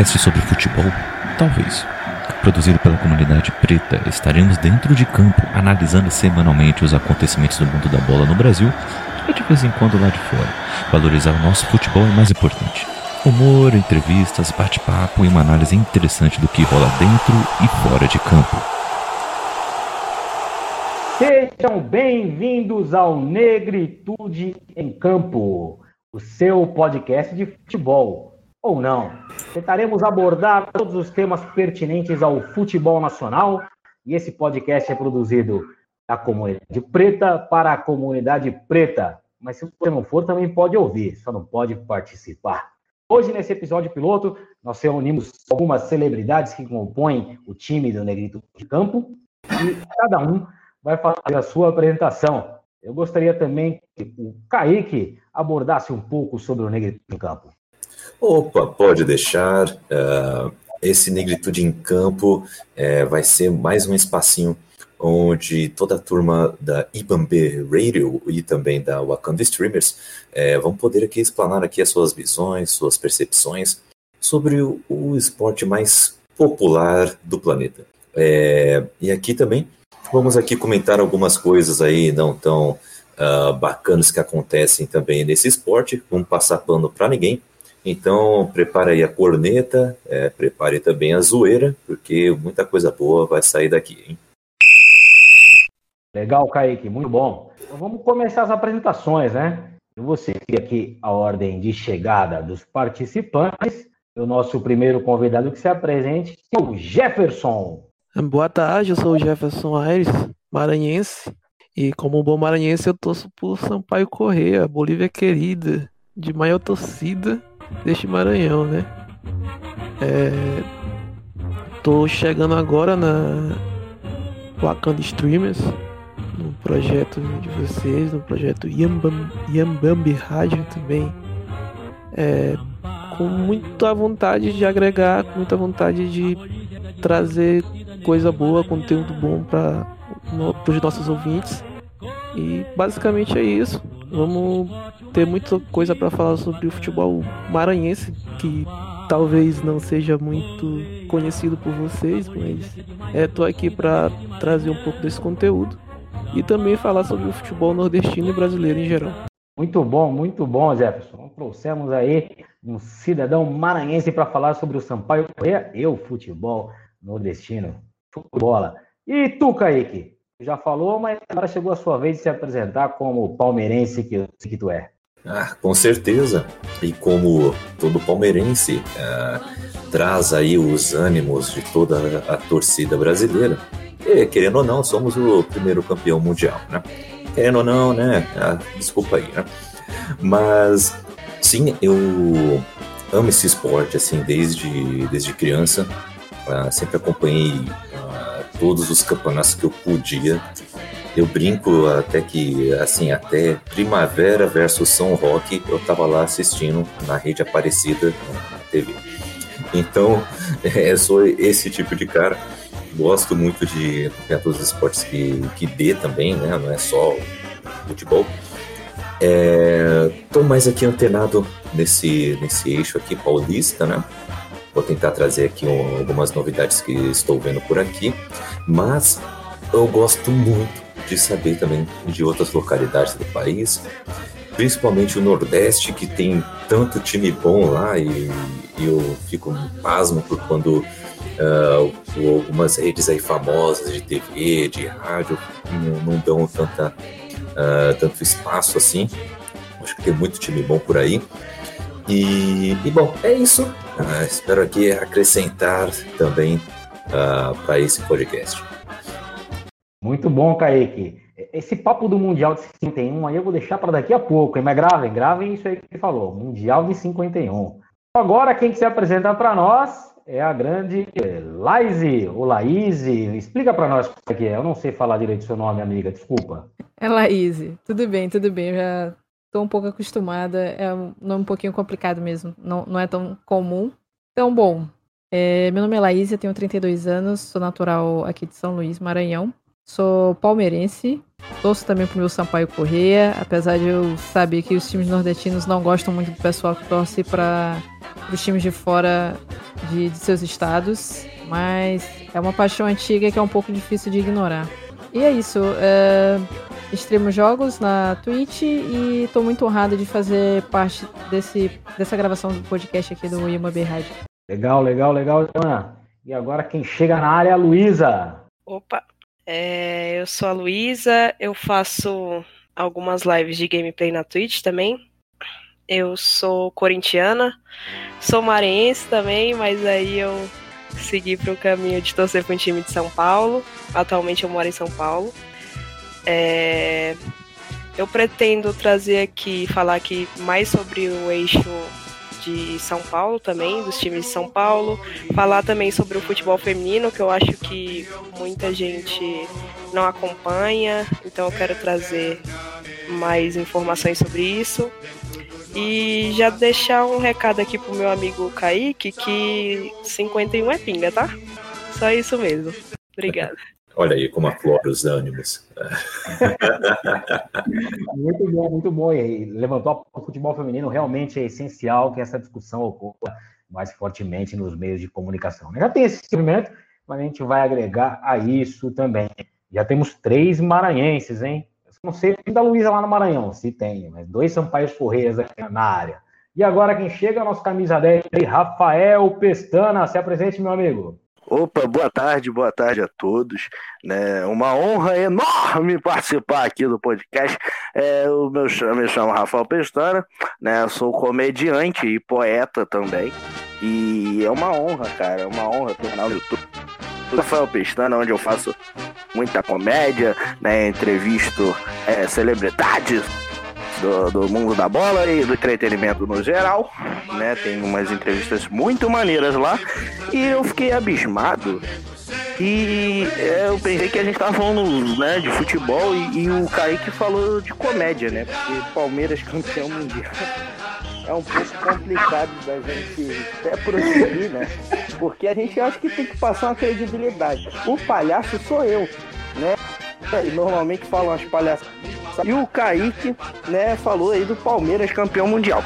podcast sobre futebol? Talvez. Produzido pela comunidade preta, estaremos dentro de campo, analisando semanalmente os acontecimentos do mundo da bola no Brasil e de vez em quando lá de fora. Valorizar o nosso futebol é mais importante. Humor, entrevistas, bate-papo e uma análise interessante do que rola dentro e fora de campo. Sejam bem-vindos ao Negritude em Campo, o seu podcast de futebol ou não. Tentaremos abordar todos os temas pertinentes ao futebol nacional e esse podcast é produzido da comunidade preta para a comunidade preta. Mas se você não for, também pode ouvir, só não pode participar. Hoje, nesse episódio piloto, nós reunimos algumas celebridades que compõem o time do Negrito de Campo e cada um vai fazer a sua apresentação. Eu gostaria também que o Kaique abordasse um pouco sobre o Negrito de Campo. Opa, pode deixar. Uh, esse Negritude em Campo uh, vai ser mais um espacinho onde toda a turma da Ibambe Radio e também da Wakanda Streamers uh, vão poder aqui explanar aqui as suas visões, suas percepções sobre o, o esporte mais popular do planeta. e aqui também vamos aqui comentar algumas coisas aí não tão uh, bacanas que acontecem também nesse esporte. Vamos passar pano para ninguém então, prepare aí a corneta, é, prepare também a zoeira, porque muita coisa boa vai sair daqui, hein? Legal, Kaique, muito bom. Então, vamos começar as apresentações, né? Eu vou seguir aqui a ordem de chegada dos participantes. O nosso primeiro convidado que se apresente é o Jefferson. Boa tarde, eu sou o Jefferson Aires, maranhense. E como bom maranhense, eu torço por Sampaio Correia, Bolívia querida, de maior torcida deste Maranhão, né? É, tô chegando agora na Wakanda Streamers, no projeto de vocês, no projeto Yambam, Yambambi Rádio também. É, com muita vontade de agregar, com muita vontade de trazer coisa boa, conteúdo bom para os nossos ouvintes. E basicamente é isso. Vamos ter muita coisa para falar sobre o futebol maranhense, que talvez não seja muito conhecido por vocês, mas é, tô aqui para trazer um pouco desse conteúdo e também falar sobre o futebol nordestino e brasileiro em geral. Muito bom, muito bom, Jefferson. Trouxemos aí um cidadão maranhense para falar sobre o Sampaio Correia e o futebol nordestino. Futebola. E tu, Kaique? já falou, mas agora chegou a sua vez de se apresentar como palmeirense que, que tu é. Ah, com certeza. E como todo palmeirense ah, traz aí os ânimos de toda a torcida brasileira. E, querendo ou não, somos o primeiro campeão mundial, né? Querendo ou não, né? Ah, desculpa aí, né? Mas sim, eu amo esse esporte assim desde desde criança. Ah, sempre acompanhei ah, todos os campeonatos que eu podia eu brinco até que, assim, até Primavera versus São Roque, eu tava lá assistindo na rede Aparecida na TV. Então, é, sou esse tipo de cara. Gosto muito de todos os esportes que, que dê também, né? Não é só futebol. É, tô mais aqui antenado nesse, nesse eixo aqui paulista, né? Vou tentar trazer aqui um, algumas novidades que estou vendo por aqui, mas eu gosto muito de saber também de outras localidades do país, principalmente o Nordeste, que tem tanto time bom lá, e, e eu fico pasmo por quando uh, algumas redes aí famosas de TV, de rádio, não, não dão tanta, uh, tanto espaço assim. Acho que tem muito time bom por aí. E, e bom, é isso. Uh, espero aqui acrescentar também para esse podcast. Muito bom, Kaique. Esse papo do Mundial de 51 aí eu vou deixar para daqui a pouco, hein? mas gravem, gravem isso aí que falou, Mundial de 51. Agora quem que se apresenta para nós é a grande Laise, ou Laíse. Explica para nós o que é, eu não sei falar direito seu nome, amiga, desculpa. É Laíse, tudo bem, tudo bem, eu já estou um pouco acostumada, é um nome um pouquinho complicado mesmo, não, não é tão comum. Então, bom, é, meu nome é Laíse, eu tenho 32 anos, sou natural aqui de São Luís, Maranhão. Sou palmeirense, torço também pro meu Sampaio Correia, apesar de eu saber que os times nordestinos não gostam muito do pessoal que torce para os times de fora de, de, seus estados, mas é uma paixão antiga que é um pouco difícil de ignorar. E é isso, é, extremo jogos na Twitch e estou muito honrado de fazer parte desse, dessa gravação do podcast aqui do IMAB Rádio. Legal, legal, legal, Ana. E agora quem chega na área é a Luísa. Opa, é, eu sou a Luísa, eu faço algumas lives de gameplay na Twitch também. Eu sou corintiana, sou maranhense também, mas aí eu segui para o caminho de torcer para um time de São Paulo. Atualmente eu moro em São Paulo. É, eu pretendo trazer aqui, falar aqui mais sobre o eixo de São Paulo também, dos times de São Paulo, falar também sobre o futebol feminino, que eu acho que muita gente não acompanha, então eu quero trazer mais informações sobre isso. E já deixar um recado aqui pro meu amigo Kaique, que 51 é pinga, tá? Só isso mesmo. Obrigada. Olha aí como aflora os ânimos. muito bom, muito bom. E levantou o futebol feminino. Realmente é essencial que essa discussão ocorra mais fortemente nos meios de comunicação. Já tem esse movimento, mas a gente vai agregar a isso também. Já temos três maranhenses, hein? Eu não sei da Luísa lá no Maranhão, se tem, mas dois Sampaios Correias aqui na área. E agora quem chega, nosso camisa 10, Rafael Pestana. Se apresente, meu amigo. Opa, boa tarde, boa tarde a todos. Né? Uma honra enorme participar aqui do podcast. É, o meu eu me chamo Rafael Pestana, né? Sou comediante e poeta também. E é uma honra, cara, é uma honra ter um canal no YouTube. Rafael Pestana, onde eu faço muita comédia, né? Entrevisto é, celebridades do, do, mundo da bola e do entretenimento no geral, né? Tem umas entrevistas muito maneiras lá e eu fiquei abismado. E é, eu pensei que a gente tava falando né, de futebol e, e o Kaique falou de comédia, né? Porque Palmeiras campeão mundial é um pouco complicado da gente até prosseguir, né? Porque a gente acha que tem que passar uma credibilidade. O palhaço sou eu, né? Normalmente falam as palhaçadas e o Kaique, né, falou aí do Palmeiras campeão mundial.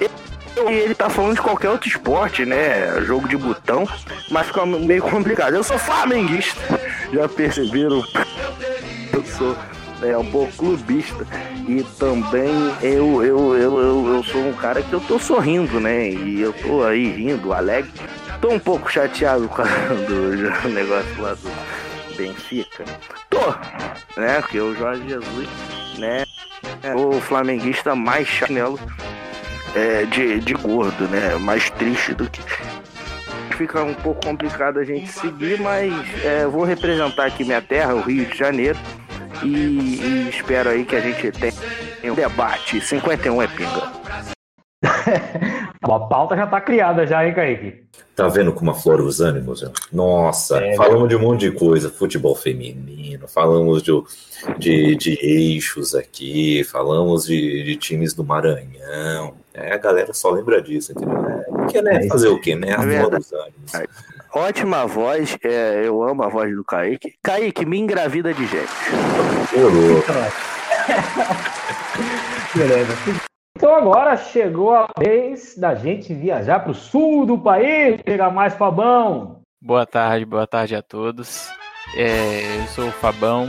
E ele tá falando de qualquer outro esporte, né? Jogo de botão, mas fica meio complicado. Eu sou flamenguista, já perceberam? Eu sou é, um pouco clubista e também eu, eu, eu, eu, eu sou um cara que eu tô sorrindo, né? E eu tô aí rindo, alegre. Tô um pouco chateado com do negócio lá do Benfica. Tô, né? Porque o Jorge Jesus, né? É o flamenguista mais chinelo é, de, de gordo, né? Mais triste do que. Fica um pouco complicado a gente seguir, mas é, vou representar aqui minha terra, o Rio de Janeiro, e, e espero aí que a gente tenha um debate. 51 é pinga. A pauta já tá criada já, hein, Kaique? Tá vendo como aflora os ânimos? Né? Nossa, É, falamos de um monte de coisa. Futebol feminino, falamos de, de, de eixos aqui, falamos de, de times do Maranhão. É, a galera só lembra disso, entendeu? É, porque, né, fazer o quê, né? Aflora os ânimos. Ótima voz, é, eu amo a voz do Kaique. Kaique, me engravida de gente. Ô, louco. Beleza. Então agora chegou a vez da gente viajar para o sul do país, pegar mais Fabão. Boa tarde, boa tarde a todos. É, eu sou o Fabão,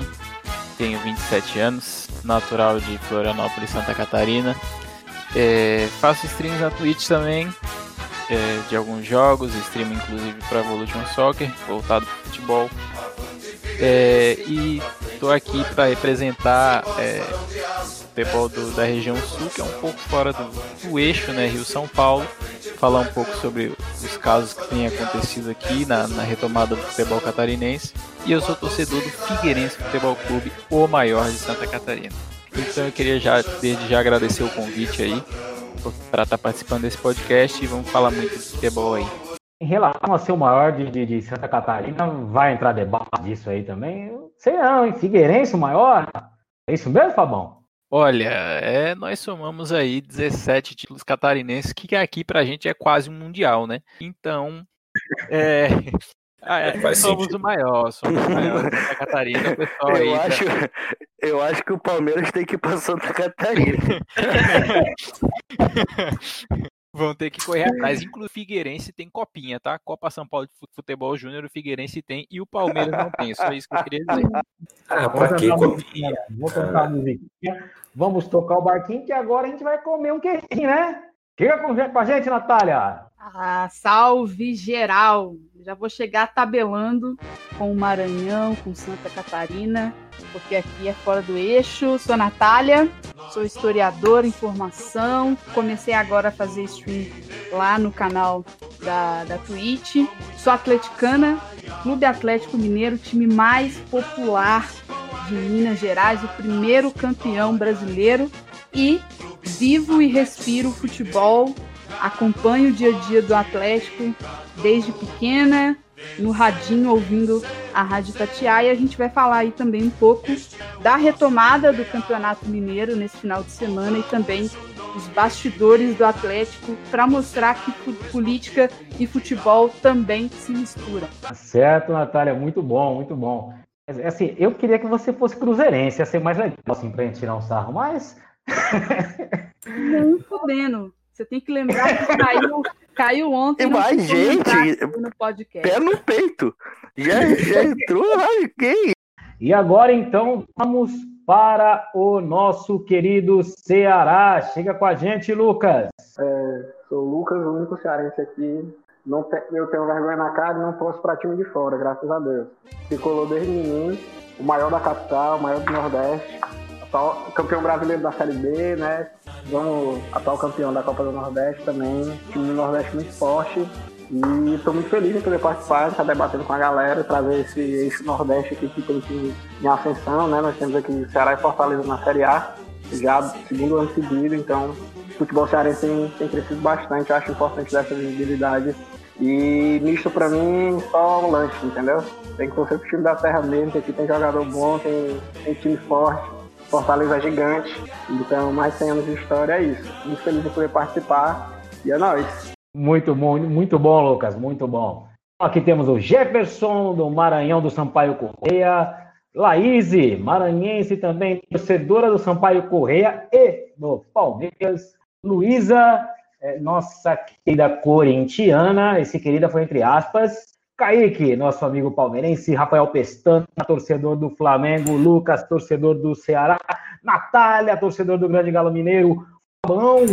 tenho 27 anos, natural de Florianópolis, Santa Catarina. É, faço streams na Twitch também, é, de alguns jogos, streamo inclusive para Evolution Soccer, voltado para futebol. É, e estou aqui para representar é, futebol do- da região sul, que é um pouco fora do, do eixo, né, Rio-São Paulo. Falar um pouco sobre os casos que têm acontecido aqui na, na retomada do futebol catarinense. E eu sou torcedor do Figueirense Futebol Clube, o maior de Santa Catarina. Então eu queria já, desde já agradecer o convite aí para estar participando desse podcast e vamos falar muito de futebol aí. Em relação a ser o maior de, de- de Santa Catarina, vai entrar debate disso aí também? Sei não, hein? Figueirense o maior? É isso mesmo, Fabão? Olha, é, nós somamos aí 17 títulos catarinenses, que aqui pra gente é quase um mundial, né? Então, é, é, Faz somos sentido. o maior, somos o maior de Santa Catarina, pessoal aí. Eu já- acho, eu acho que o Palmeiras tem que ir pra Santa Catarina. Vão ter que correr atrás. Inclusive, o Figueirense tem copinha, tá? Copa São Paulo de Fu- Futebol Júnior, o Figueirense tem e o Palmeiras não tem. Só isso que eu queria dizer. Ah, pra Vamos que copinha? Vou a musiquinha. Vamos tocar o barquinho que agora a gente vai comer um queijinho, né? Chega com a gente, Natália. Ah, salve geral! Já vou chegar tabelando com o Maranhão, com Santa Catarina, porque aqui é fora do eixo. Sou Natália, sou historiadora em formação. Comecei agora a fazer stream lá no canal da, da Twitch. Sou atleticana, Clube Atlético Mineiro, time mais popular de Minas Gerais, o primeiro campeão brasileiro. E vivo e respiro futebol acompanho o dia a dia do Atlético desde pequena, no radinho ouvindo a Rádio Tatiaia. E a gente vai falar aí também um pouco da retomada do Campeonato Mineiro nesse final de semana e também os bastidores do Atlético para mostrar que política e futebol também se misturam. Tá certo, Natália, muito bom, muito bom. Assim, eu queria que você fosse cruzeirense, ia ser mais legal, assim, pra gente tirar um sarro, mas Não podendo. Você tem que lembrar que caiu, caiu ontem. Mas, ficou gente, no podcast. Pé no peito. Já, já entrou, ai, quem? E agora, então, vamos para o nosso querido Ceará. Chega com a gente, Lucas. Sou o Lucas, o único cearense aqui. Não te- eu tenho vergonha na cara e não posso para time de fora, graças a Deus. Tricolor desde menino, o maior da capital, o maior do Nordeste, atual campeão brasileiro da Série B, né? Vamos, atual campeão da Copa do Nordeste também, time do Nordeste muito forte. E estou muito feliz em poder participar, estar debatendo com a galera, trazer esse, esse Nordeste aqui que tem time em ascensão, né? Nós temos aqui Ceará e Fortaleza na Série A, já segundo ano seguido, então o futebol cearense tem, tem crescido bastante, eu acho importante dessa visibilidade. E misto pra mim só um lanche, entendeu? Tem que torcer pro time da terra mesmo, que aqui tem jogador bom, tem, tem time forte, Fortaleza é gigante, então mais 100 anos de história é isso. Muito feliz de poder participar e é nóis. Muito bom, muito bom, Lucas, muito bom. Aqui temos o Jefferson, do Maranhão, do Sampaio Correia. Laís, maranhense também, torcedora do Sampaio Correia e do Palmeiras. Luísa, eh, nossa querida corintiana, esse querida foi entre aspas. Kaique, nosso amigo palmeirense, Rafael Pestana, torcedor do Flamengo, Lucas, torcedor do Ceará, Natália, torcedor do Grande Galo Mineiro, Fabão,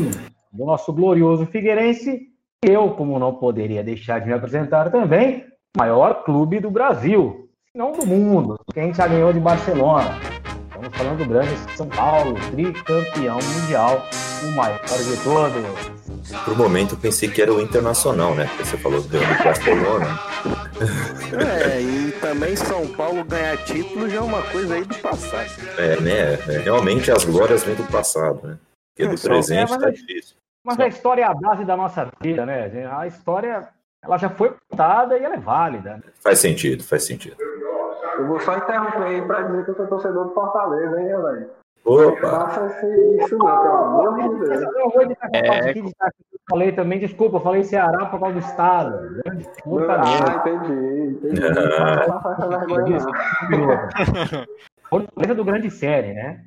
do nosso glorioso Figueirense, e eu, como não poderia deixar de me apresentar também, maior clube do Brasil, não do mundo, que a gente já ganhou de Barcelona. Estamos falando do grande São Paulo, tricampeão mundial, o maior de todos. Por um momento eu pensei que era o Internacional, né? Porque você falou do Barcelona. É, e também São Paulo ganhar título já é uma coisa aí do passado. É, né? É, realmente as glórias vêm do passado, né? Porque do Só- presente é, mas tá é- difícil. Mas a história é a base da nossa vida, né? A história, ela já foi contada e ela é válida. Faz sentido, faz sentido. Eu vou só interromper aí pra dizer que eu sou torcedor do Fortaleza, hein, velho? Opa! Isso não, pelo amor de Deus. Eu vou editar essa É. Eu falei também, desculpa, eu falei Ceará por causa do estado. Grande Ah, Fortaleza. entendi, entendi. Ah. Não não. Fortaleza do grande série, né?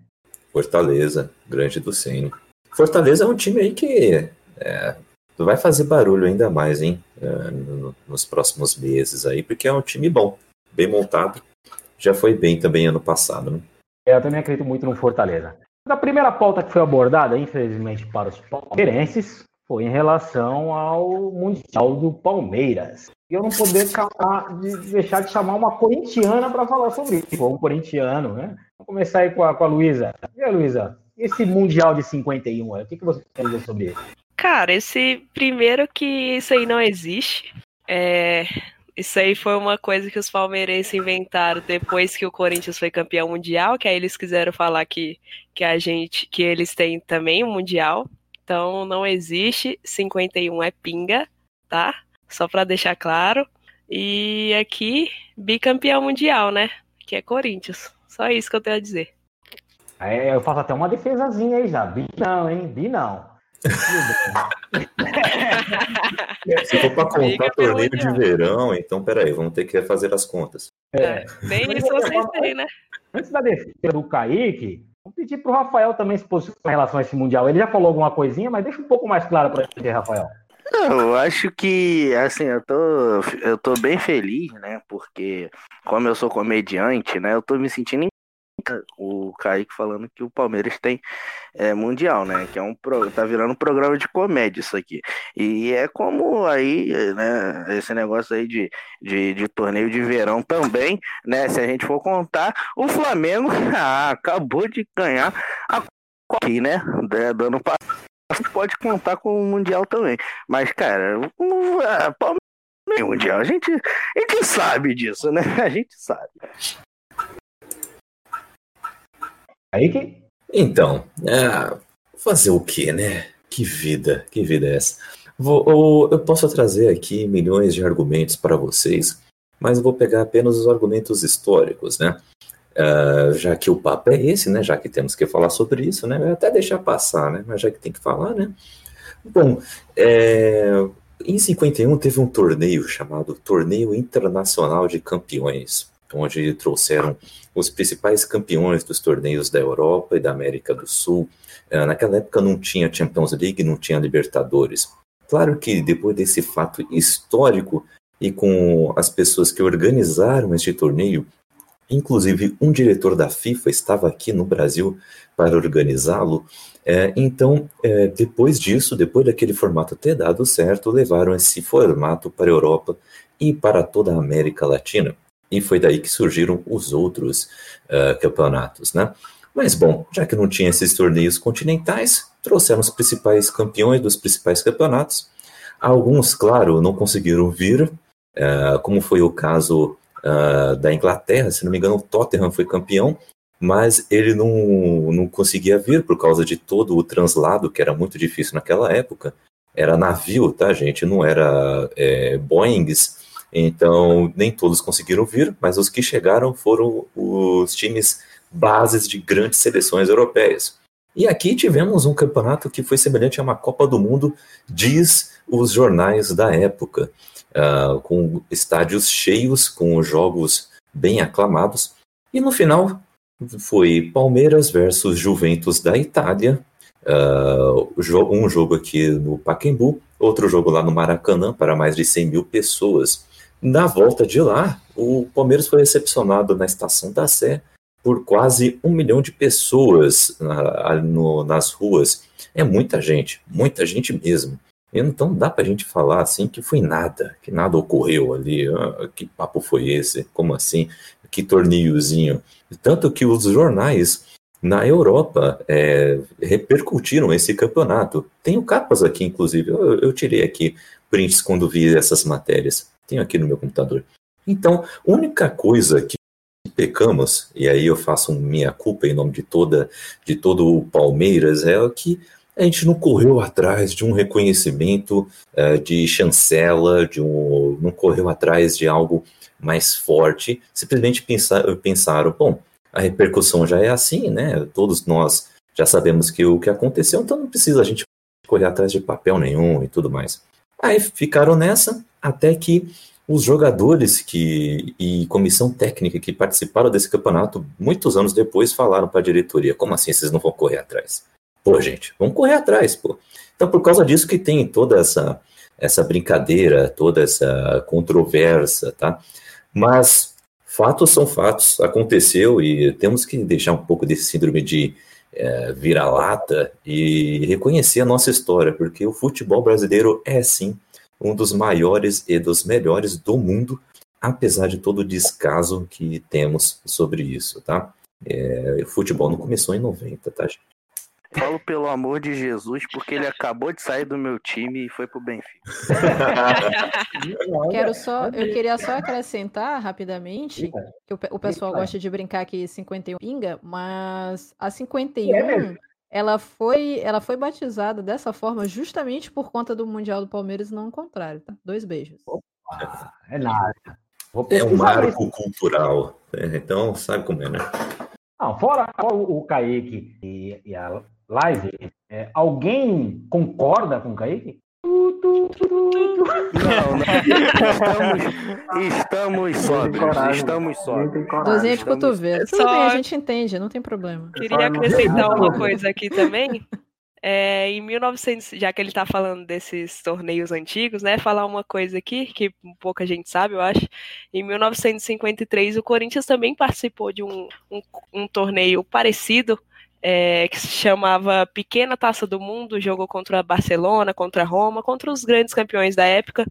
Fortaleza, grande do Ceni. Fortaleza é um time aí que é, vai fazer barulho ainda mais, hein? é, no- nos próximos meses aí, porque é um time bom, bem montado. Já foi bem também ano passado, né? Eu também acredito muito no Fortaleza. A primeira pauta que foi abordada, infelizmente, para os palmeirenses, foi em relação ao Mundial do Palmeiras. E eu não poder de- deixar de chamar uma corintiana para falar sobre isso, ou um corintiano, né? Vamos começar aí com a, com a Luísa. E aí, Luísa, esse Mundial de 51, aí, o que, que você a dizer sobre isso? Cara, esse primeiro que isso aí não existe. É, isso aí foi uma coisa que os palmeirenses inventaram depois que o Corinthians foi campeão mundial, que aí eles quiseram falar que, que a gente, que eles têm também um mundial. Então não existe, 51 é pinga, tá? Só pra deixar claro. E aqui bicampeão mundial, né? Que é Corinthians. Só isso que eu tenho a dizer. É, eu faço até uma defesazinha aí já. Bi não, hein? Bi não. Se for para contar torneio de verão, então peraí, vamos ter que fazer as contas. É. Nem isso vocês têm, né? Antes da defesa do Kaique, vamos pedir para o Rafael também se posicionar em relação a esse Mundial. Ele já falou alguma coisinha, mas deixa um pouco mais claro para gente, Rafael. Eu acho que, assim, eu tô, eu tô bem feliz, né? Porque, como eu sou comediante, né? Eu tô me sentindo em. O Kaique falando que o Palmeiras tem é, Mundial, né? Que é um pro, tá virando um programa de comédia isso aqui. E é como aí, né? Esse negócio aí de, de, de torneio de verão também, né? Se a gente for contar, o Flamengo ah, acabou de ganhar a aqui, né? Da- Do ano passado. Pode contar com o Mundial também. Mas, cara, o Palmeiras Mundial. A gente, a gente sabe disso, né? A gente sabe. Kaique? Então, é, fazer o quê, né? Que vida, que vida é essa? Vou- eu, posso trazer aqui milhões de argumentos para vocês, mas vou pegar apenas os argumentos históricos, né? Ah, já que o papo é esse, né? Já que temos que falar sobre isso, né? Eu até deixar passar, né? Mas já que tem que falar, né? Bom, é, em 51 teve um torneio chamado Torneio Internacional de Campeões, onde trouxeram os principais campeões dos torneios da Europa e da América do Sul. Eh, Naquela época não tinha Champions League, não tinha Libertadores. Claro que depois desse fato histórico e com as pessoas que organizaram este torneio, inclusive um diretor da FIFA estava aqui no Brasil para organizá-lo. eh, então, eh, depois disso, depois daquele formato ter dado certo, levaram esse formato para a Europa e para toda a América Latina. E foi daí que surgiram os outros ah, campeonatos, né? Mas bom, já que não tinha esses torneios continentais, trouxeram os principais campeões dos principais campeonatos. Alguns, claro, não conseguiram vir, ah, como foi o caso ah, da Inglaterra, se não me engano, o Tottenham foi campeão, mas ele não, não conseguia vir por causa de todo o translado, que era muito difícil naquela época. Era navio, tá, gente? Não era é, Boeings. Então, nem todos conseguiram vir, mas os que chegaram foram os times bases de grandes seleções europeias. E aqui tivemos um campeonato que foi semelhante a uma Copa do Mundo, diz os jornais da época, ah, com estádios cheios, com jogos bem aclamados. E no final foi Palmeiras versus Juventus da Itália, jo- um jogo aqui no Pacaembu, outro jogo lá no Maracanã para mais de 100 mil pessoas. Na volta de lá, o Palmeiras foi recepcionado na Estação da Sé por quase um milhão de pessoas na- no- nas ruas. É muita gente, muita gente mesmo. Então dá pra gente falar assim que foi nada, que nada ocorreu ali. Ah, que papo foi esse? Como assim? que torneiozinho. Tanto que os jornais na Europa é, repercutiram esse campeonato. Tenho capas aqui, inclusive, eu, eu, tirei aqui prints quando vi essas matérias. Tenho aqui no meu computador. Então, única coisa que pecamos, e aí eu faço minha culpa em nome de toda de todo o Palmeiras, é que a gente não correu atrás de um reconhecimento uh, de chancela, de um, não correu atrás de algo mais forte, simplesmente pensar, pensaram, bom, a repercussão já é assim, né? Todos nós já sabemos que o que aconteceu, então não precisa a gente correr atrás de papel nenhum e tudo mais. Aí ficaram nessa até que os jogadores que e comissão técnica que participaram desse campeonato muitos anos depois falaram para a diretoria: como assim vocês não vão correr atrás? Pô, gente, vamos correr atrás, pô. Então, por causa disso que tem toda essa essa brincadeira, toda essa controvérsia, tá? Mas fatos são fatos, aconteceu e temos que deixar um pouco desse síndrome de é, vira-lata e reconhecer a nossa história, porque o futebol brasileiro é sim um dos maiores e dos melhores do mundo, apesar de todo o descaso que temos sobre isso, tá? É, o futebol não começou em 90, tá, gente? Falo pelo amor de Jesus, porque ele acabou de sair do meu time e foi pro Benfica. Quero só, eu queria só acrescentar rapidamente que o, o pessoal gosta de brincar que 51 pinga, mas a 51 ela foi, ela foi batizada dessa forma justamente por conta do Mundial do Palmeiras, não o contrário, tá? Dois beijos. Opa, é nada. é um marco cultural. É, então, sabe como é, né? Não, fora o, o Kaique e, e a live, é, alguém concorda com o Kaique? Não, não. Estamos, estamos sóbrios. Estamos sóbrios. Dozinha de cotovelo. Tudo Só... bem, a gente entende, não tem problema. Queria acrescentar uma coisa aqui também. É, em 1900, já que ele está falando desses torneios antigos, né, falar uma coisa aqui que pouca gente sabe, eu acho. Em 1953, o Corinthians também participou de um, um, um torneio parecido é, que se chamava Pequena Taça do Mundo, jogou contra Barcelona, contra Roma, contra os grandes campeões da época.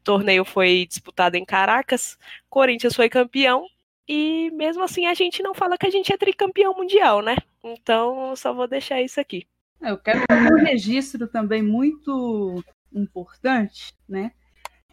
O torneio foi disputado em Caracas, Corinthians foi campeão, e mesmo assim a gente não fala que a gente é tricampeão mundial, né? Então só vou deixar isso aqui. É, eu quero um registro também muito importante, né?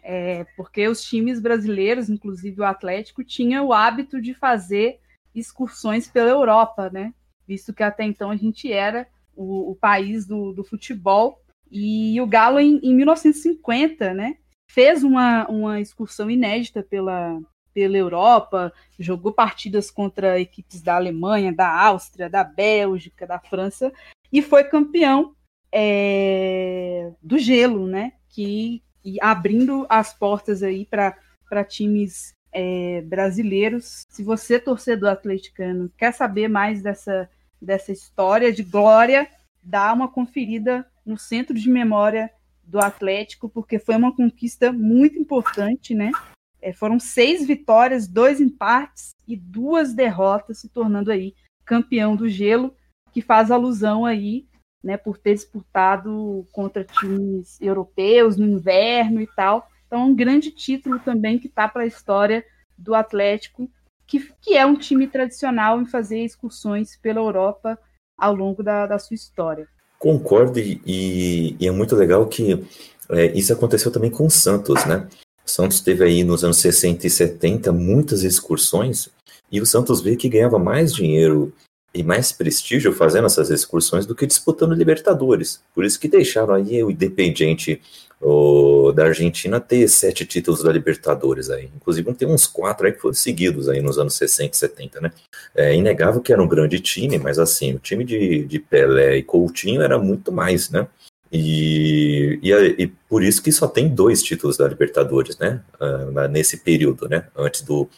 É, porque os times brasileiros, inclusive o Atlético, tinham o hábito de fazer excursões pela Europa, né? Visto que até então a gente era o, o país do, do, futebol. E o Galo, em, em 1950, né, fez uma, uma excursão inédita pela, pela Europa, jogou partidas contra equipes da Alemanha, da Áustria, da Bélgica, da França, e foi campeão é, do gelo, né? Que abrindo as portas aí para times é, brasileiros. Se você, torcedor atleticano, quer saber mais dessa, dessa história de glória, dá uma conferida no Centro de Memória do Atlético, porque foi uma conquista muito importante, né? É, foram seis vitórias, dois empates e duas derrotas, se tornando aí campeão do gelo, que faz alusão aí, né, por ter disputado contra times europeus no inverno e tal. Então, um grande título também que está para a história do Atlético, que, que é um time tradicional em fazer excursões pela Europa ao longo da, da sua história. Concordo, e, e é muito legal que é, isso aconteceu também com o Santos, né? O Santos teve aí nos anos 60 e 70 muitas excursões, e o Santos vê que ganhava mais dinheiro e mais prestígio fazendo essas excursões do que disputando Libertadores. Por isso que deixaram aí o Independiente o, da Argentina ter sete títulos da Libertadores aí. Inclusive tem uns quatro aí que foram seguidos aí nos anos 60 e 70, né? É inegável que era um grande time, mas assim, o time de, de Pelé e Coutinho era muito mais, né? E, e, e, por isso que só tem dois títulos da Libertadores, né? Uh, nesse período, né? Antes do,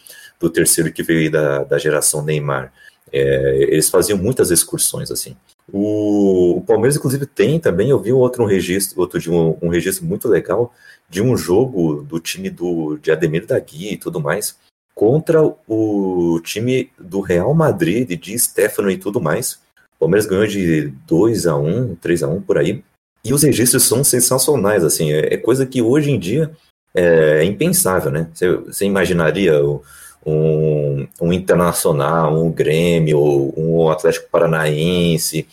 do terceiro que veio da, da geração Neymar. É, eles faziam muitas excursões assim. O, o, Palmeiras, inclusive, tem também, eu vi outro um registro, outro de um, um, registro muito legal de um jogo do time do, de Ademir da Guia e tudo mais, contra o time do Real Madrid, de Stefano e tudo mais. O Palmeiras ganhou de 2 a 1 3 a 1 por aí. E os registros são sensacionais, assim, é, é coisa que hoje em dia é impensável, né? Você, você imaginaria o, um, um Internacional, um Grêmio, um Atlético Paranaense,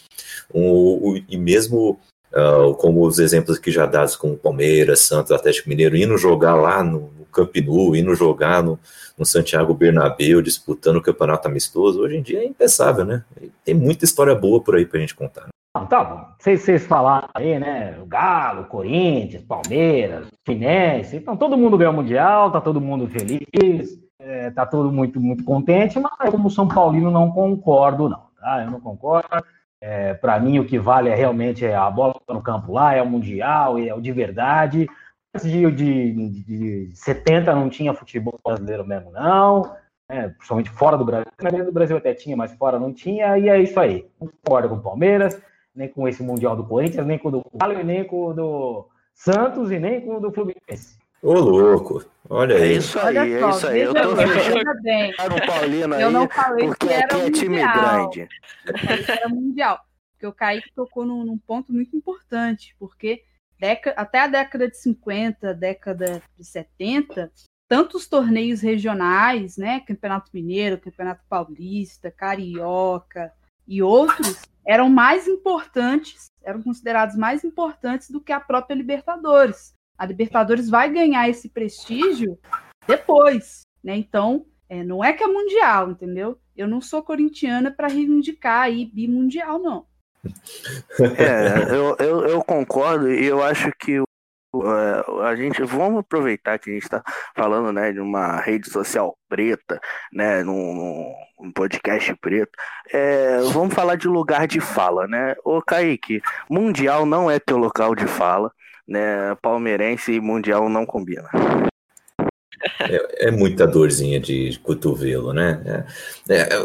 um, um, e mesmo uh, como os exemplos que já dados com Palmeiras, Santos, Atlético Mineiro, indo jogar lá no, no Camp Nou, indo jogar no, no Santiago Bernabéu, disputando o campeonato amistoso, hoje em dia é impensável, né? Tem muita história boa por aí pra gente contar. Não, tá bom. Vocês, vocês falaram aí, né? O Galo, Corinthians, Palmeiras, Fluminense. Então todo mundo ganhou o Mundial, tá todo mundo feliz, é, tá todo muito, muito contente, mas como São Paulino, não concordo, não. Tá? Eu não concordo. É, para mim, o que vale é realmente a bola no campo lá, é o Mundial, é o de verdade. Antes de, de, de 70 não tinha futebol brasileiro mesmo, não. É, principalmente fora do Brasil. Na do Brasil até tinha, mas fora não tinha, e é isso aí. Não concordo com o Palmeiras nem com esse Mundial do Corinthians, nem com o do Galo, nem com o do Santos e nem com o do Fluminense. Ô, louco, olha É aí. isso aí, Olha é isso aí. Eu tô fechando Paulino aí, Eu não falei porque que era aqui é time mundial. grande. Eu falei que era mundial. Porque o Kaique tocou num, num ponto muito importante, porque década, até a década de 50, década de 70, tantos torneios regionais, né? Campeonato Mineiro, Campeonato Paulista, Carioca e outros, eram mais importantes, eram considerados mais importantes do que a própria Libertadores. A Libertadores vai ganhar esse prestígio depois, né? Então, é, não é que é mundial, entendeu? Eu não sou corintiana para reivindicar aí bimundial, não. É, eu, eu, eu concordo e eu acho que o- a gente vamos aproveitar que a gente está falando né, de uma rede social preta, né, num, num podcast preto. É, vamos falar de lugar de fala, né? Ô Kaique, Mundial não é teu local de fala, né? Palmeirense e Mundial não combina. É, é muita dorzinha de cotovelo, né? É, é,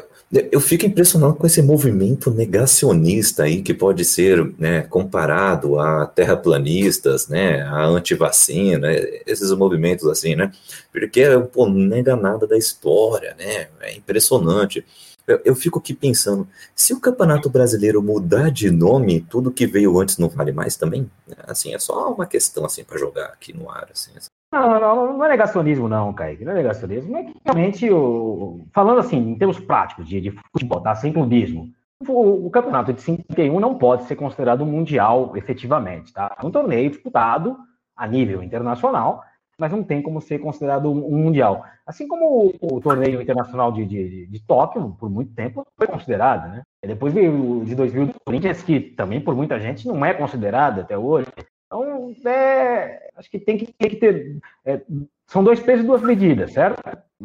eu- fico impressionado com esse movimento negacionista aí que pode ser né, comparado a terraplanistas, né, a antivacina, esses movimentos assim, né? Porque pô, não nega nada da história, né? É impressionante. Eu, eu fico aqui pensando, se o Campeonato Brasileiro mudar de nome, tudo que veio antes não vale mais também? Assim, é só uma questão assim para jogar aqui no ar, assim. Não, não, não é negacionismo, não, Kaique. Não é negacionismo. É que realmente, o, falando assim, em termos práticos de, de futebol, tá? sem clubismo, o, o campeonato de 51 não pode ser considerado mundial efetivamente. Tá? É um torneio disputado a nível internacional, mas não tem como ser considerado um mundial. Assim como o, o torneio internacional de, de, de Tóquio, por muito tempo, foi considerado. Né? E depois veio o de 2000 do Corinthians, que também por muita gente não é considerado até hoje. Então, é, acho que tem que, tem que ter. é, são dois pesos e duas medidas, certo?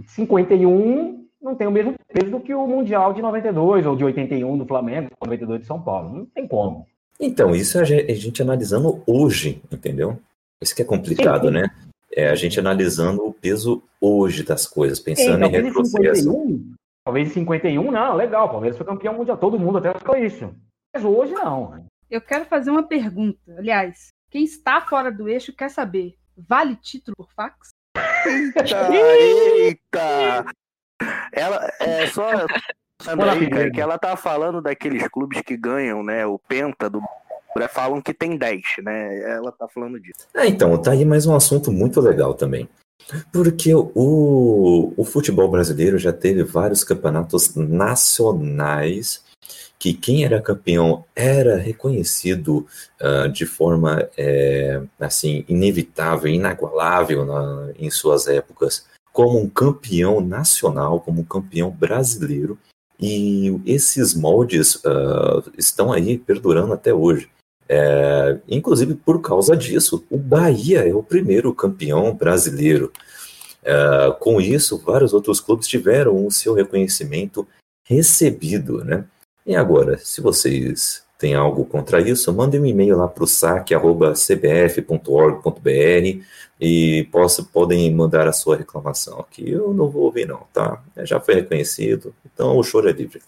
51 não tem o mesmo peso do que o Mundial de 92 ou de 81 do Flamengo, 92 de São Paulo. Não tem como. Então, isso é a gente, a gente analisando hoje, entendeu? Isso que é complicado, Sim, sim. né? É a gente analisando o peso hoje das coisas, pensando em retrocesso. 51, talvez em 51, não, legal, o Palmeiras foi campeão mundial, todo mundo até falou isso. Mas hoje não. Eu quero fazer uma pergunta. Aliás, quem está fora do eixo quer saber: vale título por fax? Eita! eita! Ela é só. Sandra que ela tá falando daqueles clubes que ganham, né? O Penta do. Falam que tem 10, né? Ela tá falando disso. Ah, então, tá aí mais um assunto muito legal também. Porque o, o futebol brasileiro já teve vários campeonatos nacionais que quem era campeão era reconhecido ah, de forma é, assim inevitável, inagualável na- em suas épocas, como um campeão nacional, como um campeão brasileiro. E esses moldes ah, estão aí perdurando até hoje. É, inclusive por causa disso, o Bahia é o primeiro campeão brasileiro. É, com isso, vários outros clubes tiveram o seu reconhecimento recebido, né? E agora, se vocês têm algo contra isso, mandem um e-mail lá para o saque.cbf.org.br e possa, podem mandar a sua reclamação aqui. Eu não vou ouvir não, tá? Já foi reconhecido, então o choro é livre.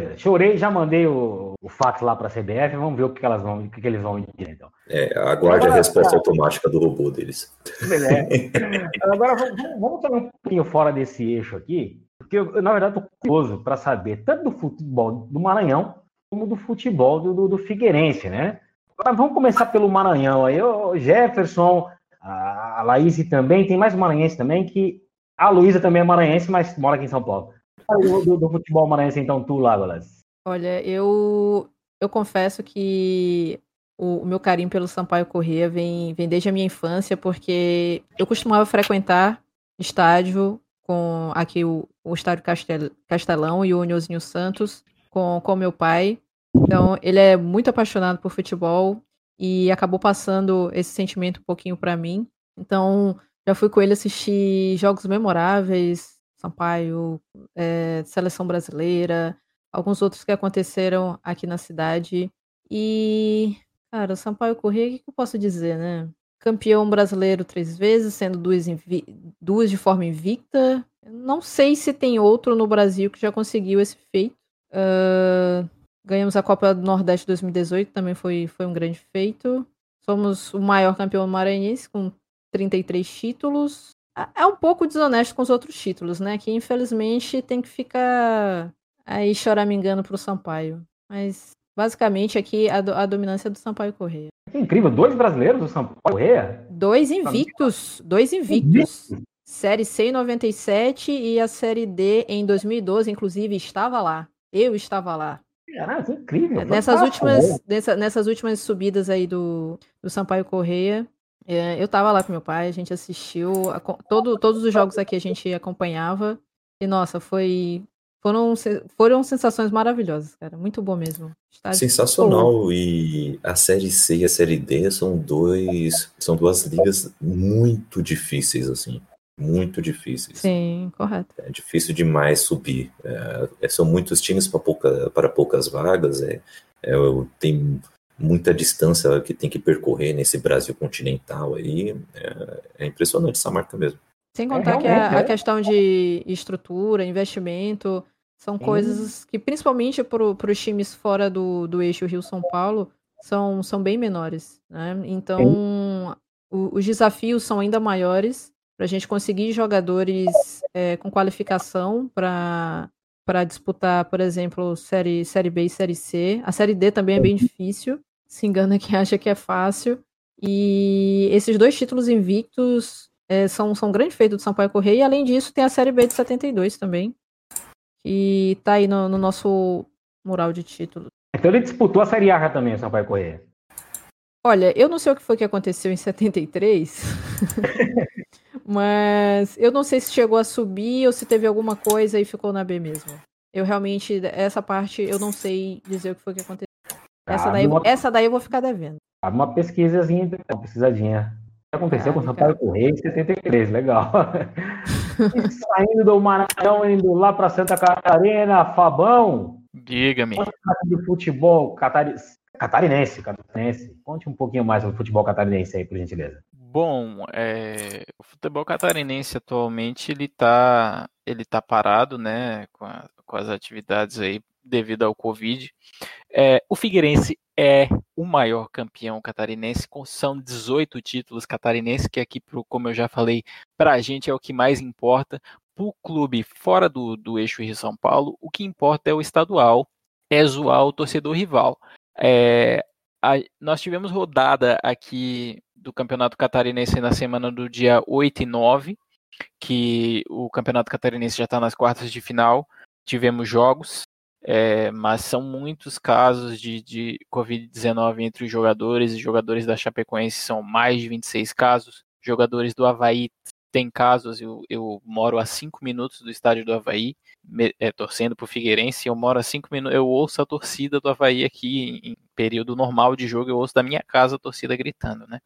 Beleza, chorei, já mandei o, o fax lá para a CBF, vamos ver o que, elas vão, o que, eles vão dizer então. É, aguarde a resposta automática do robô deles. Beleza. Agora vamos, vamos- sair um pouquinho fora desse eixo aqui, porque eu, na verdade, estou curioso para saber tanto do futebol do Maranhão como do futebol do, do, do Figueirense, né? Agora vamos começar pelo Maranhão aí. O Jefferson, a, Laís também, tem mais maranhense também que A Luísa também é maranhense, mas mora aqui em São Paulo. Do, do- do futebol maranhense, então, tu, Lágolas. Olha, eu, eu confesso que o, o meu carinho pelo Sampaio Corrêa vem, vem desde a minha infância, porque eu costumava frequentar estádio com aqui o, o estádio Castel, Castelão e o Uniozinho Santos com, com meu pai. Então, ele é muito apaixonado por futebol e acabou passando esse sentimento um pouquinho para mim. Então, já fui com ele assistir jogos memoráveis, Sampaio, eh, Seleção Brasileira, alguns outros que aconteceram aqui na cidade. E, cara, o Sampaio Corrêa, o que que eu posso dizer, né? Campeão brasileiro três vezes, sendo duas, duas de forma invicta. Não sei se tem outro no Brasil que já conseguiu esse feito. Ah, ganhamos a Copa do Nordeste 2018, também foi, foi um grande feito. Somos o maior campeão maranhense, com 33 títulos. É- É um pouco desonesto com os outros títulos, né? Que infelizmente tem que ficar aí choramingando pro Sampaio. Mas basicamente aqui a, do- a dominância é do Sampaio Correia. Que incrível, dois brasileiros do Sampaio Corrêa? Dois invictos, dois invictos. Série C em 97 e a Série D em 2012, inclusive estava lá. Eu estava lá. Caraca, incrível. Nessas últimas, nessa- nessas últimas subidas aí do, do Sampaio Correia, é, eu tava lá com meu pai, a gente assistiu, a todo, todos os jogos aqui a gente acompanhava. E nossa, foi. Foram, foram sensações maravilhosas, cara. Muito bom mesmo. Estádio Sensacional. E a Série C e a Série D são dois, são duas ligas muito difíceis, assim. Muito difíceis. Sim, correto. É difícil demais subir. É, são muitos times para pouca, poucas vagas. É, é, tem muita distância que tem que percorrer nesse Brasil continental aí. É, é impressionante essa marca mesmo. Sem contar que a, a é. questão de estrutura, investimento, são Sim. coisas que, principalmente para os times fora do, do eixo Rio-São Paulo, são, são bem menores. Né? Então, o- os desafios são ainda maiores para a gente conseguir jogadores é, com qualificação para para disputar, por exemplo, série, série B e Série C. A Série D também é bem difícil. Se engana quem acha que é fácil. E esses dois títulos invictos é, são, são um grande feito do Sampaio Correia. E além disso, tem a Série B de 72 também. Que tá aí no, no nosso mural de títulos. Então ele disputou a Série A também, o Sampaio Corrêa. Olha, eu não sei o que foi que aconteceu em 73, mas eu não sei se chegou a subir ou se teve alguma coisa e ficou na B mesmo. Eu realmente, essa parte, eu não sei dizer o que foi que aconteceu. Essa Cabe daí, uma, essa daí eu vou ficar devendo. cabe uma pesquisazinha, uma pesquisadinha. O que aconteceu com o Sampaio Corrêa em 73, legal. e saindo do Maranhão, indo lá para Santa Catarina, Fabão, Diga-me. Bom, é, o futebol catarinense atualmente ele tá, ele tá parado, né, com, a- com as atividades aí devido ao Covid. É, o Figueirense é o maior campeão catarinense, com são 18 títulos catarinenses, que aqui, como eu já falei, para a gente é o que mais importa. Para o clube fora do, do eixo Rio-São Paulo, o que importa é o estadual, é zoar o torcedor rival. É, a- nós tivemos rodada aqui do Campeonato Catarinense na semana do dia 8 e 9, que o Campeonato Catarinense já está nas quartas de final. Tivemos jogos, é, mas são muitos casos de, de Covid-19 entre os jogadores. Os jogadores da Chapecoense são mais de 26 casos. Jogadores do Havaí têm casos. Eu, eu moro a 5 minutos do estádio do Havaí, me- é, torcendo para o Figueirense. Eu moro a 5 minutos. Eu ouço a torcida do Havaí aqui em, em período normal de jogo. Eu ouço da minha casa a torcida gritando, né?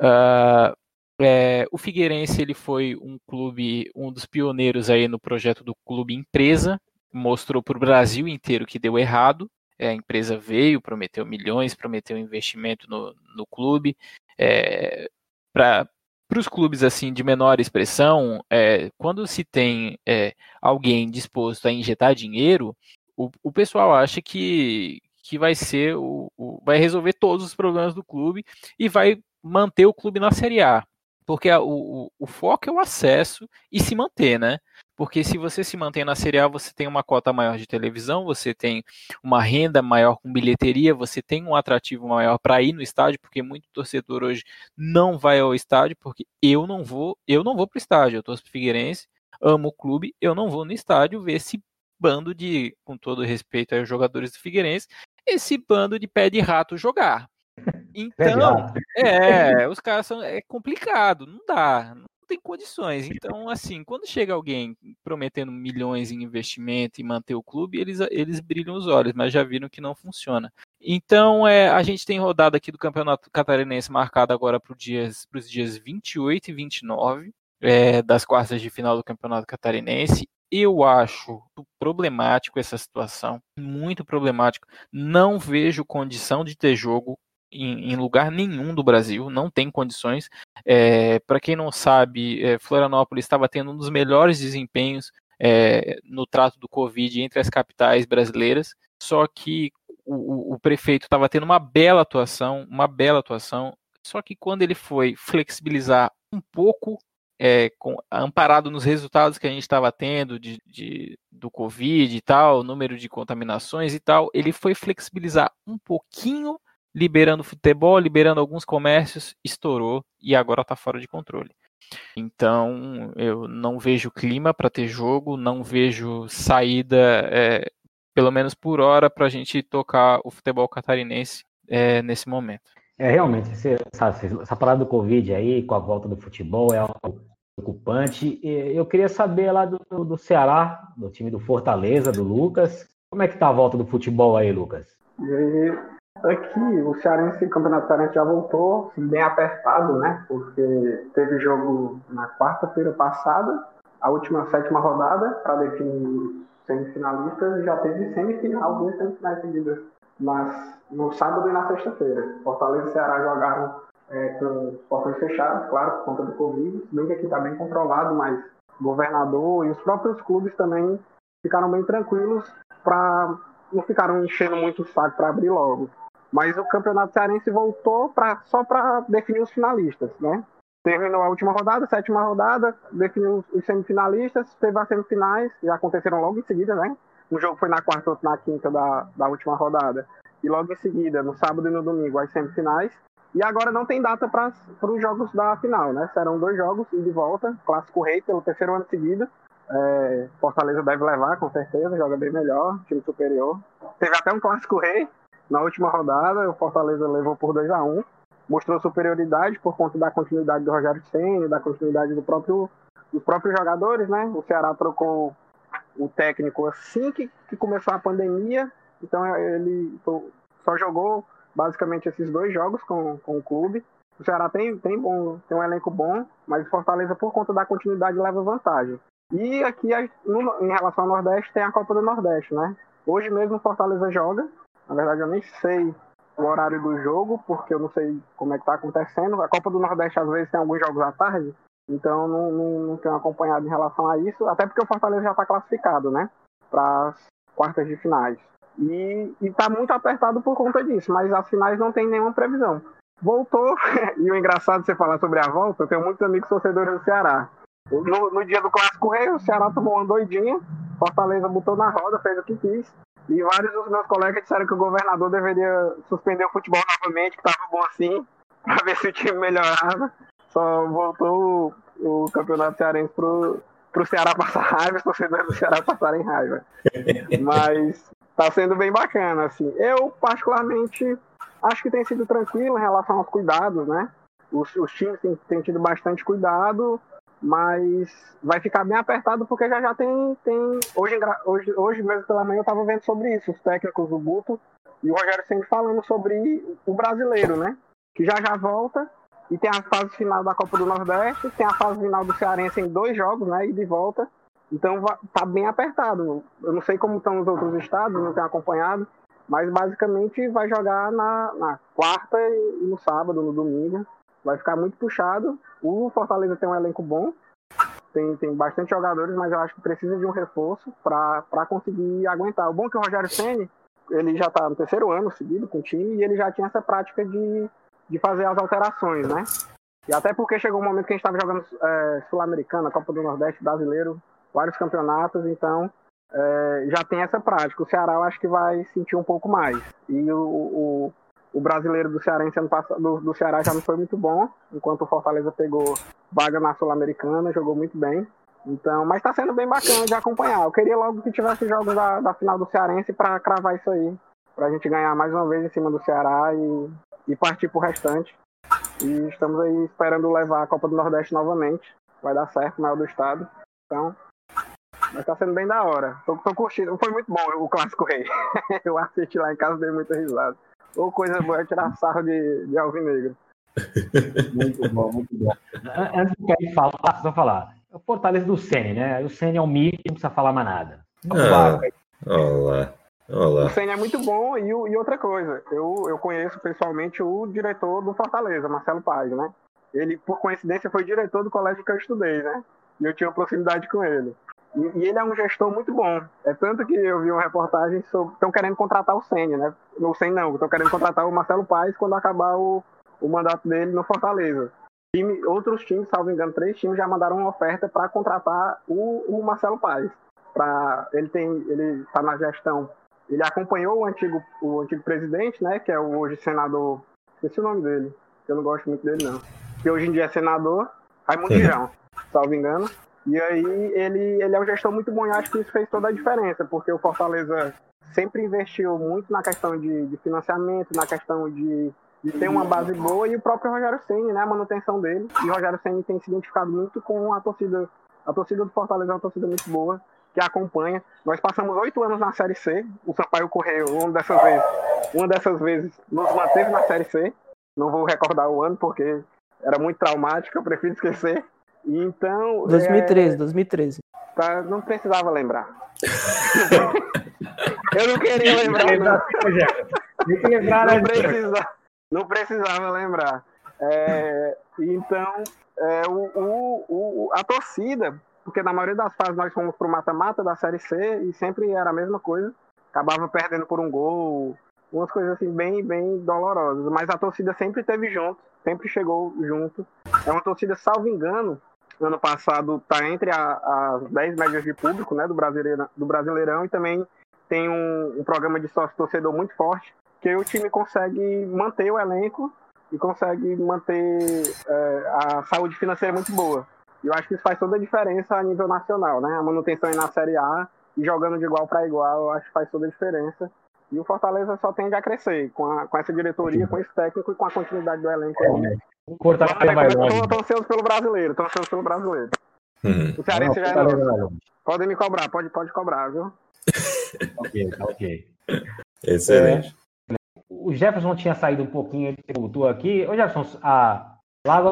Ah, é, o Figueirense ele foi um clube, um dos pioneiros aí no projeto do clube empresa, mostrou para o Brasil inteiro que deu errado. É, a empresa veio, prometeu milhões, prometeu investimento no, no clube. É, para os clubes assim de menor expressão, é, quando se tem é, alguém disposto a injetar dinheiro, o, o pessoal acha que, que vai ser o, o- vai resolver todos os problemas do clube e vai manter o clube na Série A. Porque a- o, o, o foco é o acesso e se manter, né? Porque se você se mantém na Série A, você tem uma cota maior de televisão, você tem uma renda maior com bilheteria, você tem um atrativo maior para ir no estádio, porque muito torcedor hoje não vai ao estádio, porque eu não vou, eu não vou para o estádio, eu torço pro Figueirense, amo o clube, eu não vou no estádio ver esse bando de, com todo respeito aos jogadores do Figueirense, esse bando de pé de rato jogar. Então, é, os caras são. É complicado, não dá, não tem condições. Então, assim, quando chega alguém prometendo milhões em investimento e manter o clube, eles, eles brilham os olhos, mas já viram que não funciona. Então, é, a gente tem rodada aqui do Campeonato Catarinense marcada agora para os dias, dias 28 e 29 é, das quartas de final do Campeonato Catarinense. Eu acho problemático essa situação, muito problemático. Não vejo condição de ter jogo em, em lugar nenhum do Brasil, não tem condições. É, Para quem não sabe, é, Florianópolis estava tendo um dos melhores desempenhos é, no trato do Covid entre as capitais brasileiras, só que o, o prefeito estava tendo uma bela atuação, uma bela atuação, só que quando ele foi flexibilizar um pouco é, com, amparado nos resultados que a gente estava tendo de, de, do Covid e tal, número de contaminações e tal, ele foi flexibilizar um pouquinho, liberando futebol, liberando alguns comércios, estourou e agora está fora de controle. Então, eu não vejo clima para ter jogo, não vejo saída, é, pelo menos por hora, para a gente tocar o futebol catarinense é, nesse momento. É, realmente, essa, essa parada do Covid aí, com a volta do futebol, é algo preocupante. Eu queria saber lá do, do Ceará, do time do Fortaleza, do Lucas, como é que tá a volta do futebol aí, Lucas? E aqui, o Cearense, o Campeonato Cearense já voltou, bem apertado, né? Porque teve jogo na quarta-feira passada, a última sétima rodada, para definir semifinalistas, e já teve semifinal, duas semifinais seguidas mas no sábado e na sexta-feira. Fortaleza e Ceará jogaram é, com portões fechados, claro, por conta do Covid. Bem que aqui está bem controlado, mas o governador e os próprios clubes também ficaram bem tranquilos para não ficaram enchendo muito o saco para abrir logo. Mas o campeonato cearense voltou pra, só para definir os finalistas, né? Terminou a última rodada, a sétima rodada, definiu os semifinalistas, teve as semifinais, já aconteceram logo em seguida, né? Um jogo foi na quarta, outro na quinta da, da última rodada. E logo em seguida, no sábado e no domingo, as semifinais. E agora não tem data para os jogos da final, né? Serão dois jogos e de volta. Clássico Rei pelo terceiro ano seguido. É, Fortaleza deve levar, com certeza, joga bem melhor, time superior. Teve até um Clássico Rei na última rodada, o Fortaleza levou por 2 a 1 Mostrou superioridade por conta da continuidade do Rogério Senna, da continuidade do próprio, dos próprios jogadores, né? O Ceará trocou o técnico assim que, que começou a pandemia, então ele só jogou basicamente esses dois jogos com, com o clube. O Ceará tem, tem, bom, tem um elenco bom, mas o Fortaleza, por conta da continuidade, leva vantagem. E aqui, em relação ao Nordeste, tem a Copa do Nordeste, né? Hoje mesmo o Fortaleza joga. Na verdade, eu nem sei o horário do jogo, porque eu não sei como é que tá acontecendo. A Copa do Nordeste, às vezes, tem alguns jogos à tarde. Então não, não, não tenho acompanhado em relação a isso, até porque o Fortaleza já está classificado, né? Para as quartas de finais. E está muito apertado por conta disso, mas as finais não tem nenhuma previsão. Voltou, e o engraçado de você falar sobre a volta, eu tenho muitos amigos torcedores do Ceará. No, no dia do Clássico Rei, o Ceará tomou uma doidinha, Fortaleza botou na roda, fez o que quis. E vários dos meus colegas disseram que o governador deveria suspender o futebol novamente, que estava bom assim, para ver se o time melhorava. Só voltou o, o campeonato cearense pro, pro Ceará passar raiva, os torcedores do Ceará passarem raiva. Mas tá sendo bem bacana, assim. Eu, particularmente, acho que tem sido tranquilo em relação aos cuidados, né? Os, os times têm, têm tido bastante cuidado, mas vai ficar bem apertado porque já já tem. tem hoje, hoje, hoje mesmo pela manhã eu estava vendo sobre isso, os técnicos do Guto e o Rogério sempre falando sobre o brasileiro, né? Que já já volta e tem a fase final da Copa do Nordeste, tem a fase final do Cearense em dois jogos, né? E de volta. Então tá bem apertado. Eu não sei como estão os outros estados, não tenho acompanhado. Mas basicamente vai jogar na, na quarta e no sábado, no domingo. Vai ficar muito puxado. O Fortaleza tem um elenco bom. Tem, tem bastante jogadores, mas eu acho que precisa de um reforço para conseguir aguentar. O bom é que o Rogério Senni, ele já está no terceiro ano seguido com o time e ele já tinha essa prática de de fazer as alterações, né? E até porque chegou um momento que a gente estava jogando é, Sul-Americana, Copa do Nordeste, Brasileiro, vários campeonatos, então é, já tem essa prática. O Ceará eu acho que vai sentir um pouco mais. E o, o, o brasileiro do Cearense ano passado, do, do, Ceará já não foi muito bom, enquanto o Fortaleza pegou vaga na Sul-Americana, jogou muito bem. Então, mas tá sendo bem bacana de acompanhar. Eu queria logo que tivesse jogos da, da final do Cearense para cravar isso aí. Pra gente ganhar mais uma vez em cima do Ceará e, e partir pro restante. E estamos aí esperando levar a Copa do Nordeste novamente. Vai dar certo, maior do estado. Então, mas tá sendo bem da hora. Tô, tô curtindo. Foi muito bom o Clássico Rei. eu assisti lá em casa, dei muita risada. Ou coisa boa é tirar sarro de, de Alvinegro. Muito bom, muito bom. Antes do que falar, só falar. É o Fortaleza do Sene, né? O Sene é um mito, não precisa falar mais nada. Ah, olá. Olá. O Senna é muito bom e, e, outra coisa, eu, eu conheço pessoalmente o diretor do Fortaleza, Marcelo Paz, né? Ele, por coincidência, foi diretor do colégio que eu estudei, né? E eu tinha proximidade com ele. E, e ele é um gestor muito bom. É tanto que eu vi uma reportagem sobre. Estão querendo contratar o Senna, né? O Senna não, estão querendo contratar o Marcelo Paz quando acabar o, o mandato dele no Fortaleza. Time, outros times, salvo engano, três times já mandaram uma oferta para contratar o, o Marcelo Paz. Pra, ele tem, ele está na gestão ele acompanhou o antigo, o antigo presidente, né, que é o hoje senador, esqueci o nome dele, eu não gosto muito dele não, que hoje em dia é senador, Raimundo Girão, salvo engano. E aí ele, ele é um gestor muito bom e acho que isso fez toda a diferença, porque o Fortaleza sempre investiu muito na questão de, de financiamento, na questão de, de, ter uma base boa e o próprio Rogério Senni, né, a manutenção dele. E o Rogério Senni tem se identificado muito com a torcida. A torcida do Fortaleza é uma torcida muito boa que acompanha. Nós passamos oito anos na Série C. O Sampaio Correio, uma dessas vezes, uma dessas vezes nos manteve na Série C. Não vou recordar o ano porque era muito traumático, eu prefiro esquecer. Então. 2013, é... 2013. Tá, não precisava lembrar. eu não queria lembrar. Não, não, precisava, não precisava lembrar. É, então, é, o, o, o, a torcida porque na maioria das fases nós fomos pro mata-mata da Série C e sempre era a mesma coisa. Acabava perdendo por um gol, umas coisas assim bem, bem dolorosas. Mas a torcida sempre teve junto, sempre chegou junto. É uma torcida, salvo engano, ano passado tá entre as 10 médias de público né, do, Brasileirão, do Brasileirão e também tem um, um programa de sócio-torcedor muito forte, que o time consegue manter o elenco e consegue manter é, a saúde financeira muito boa. E eu acho que isso faz toda a diferença a nível nacional, né? A manutenção aí na Série A e jogando de igual para igual, eu acho que faz toda a diferença. E o Fortaleza só tende a crescer com, a, com essa diretoria, com esse técnico e com a continuidade do elenco. É, Cortar mais longe. Tô ansioso pelo brasileiro, tô ansioso pelo brasileiro. Uhum. O Cearense já é novo. Podem me cobrar, pode, pode cobrar, viu? ok, tá ok. Excelente. É, o Jefferson tinha saído um pouquinho, ele voltou aqui. Ô Jefferson, a, Lá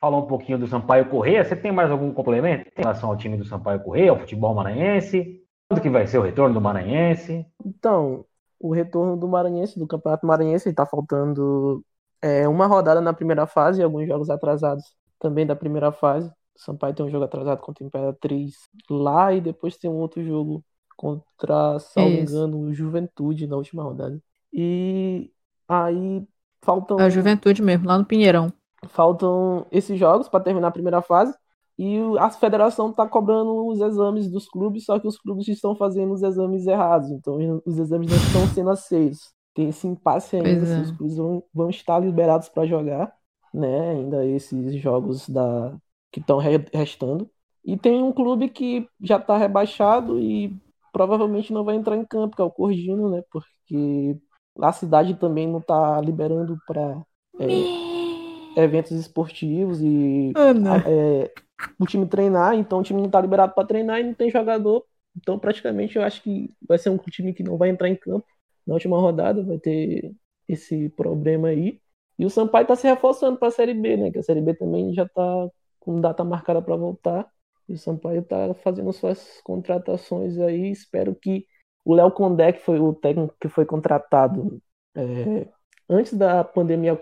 falou um pouquinho do Sampaio Correia. Você tem mais algum complemento em relação ao time do Sampaio Correia, ao futebol maranhense? Quando que vai ser o retorno do Maranhense? Então, o retorno do Maranhense, do Campeonato Maranhense, está faltando é, uma rodada na primeira fase e alguns jogos atrasados também da primeira fase. O Sampaio tem um jogo atrasado contra a Imperatriz lá e depois tem um outro jogo contra, salvo engano, o Juventude na última rodada. E aí faltam. A Juventude mesmo, lá no Pinheirão. Faltam esses jogos para terminar a primeira fase. E a federação está cobrando os exames dos clubes, só que os clubes estão fazendo os exames errados. Então os exames não estão sendo aceitos. Tem esse impasse ainda, se os clubes vão, vão estar liberados para jogar, né? Ainda esses jogos da que estão restando. E tem um clube que já está rebaixado e provavelmente não vai entrar em campo, que é o Corgino, né? Porque a cidade também não está liberando para é, eventos esportivos e ah, é, o time treinar, então o time não está liberado para treinar e não tem jogador. Então, praticamente, eu acho que vai ser um time que não vai entrar em campo na última rodada, vai ter esse problema aí. E o Sampaio está se reforçando para a Série B, né? Que a Série B também já está com data marcada para voltar. E o Sampaio está fazendo suas contratações aí. Espero que o Léo Condé, que foi o técnico que foi contratado é, antes da pandemia,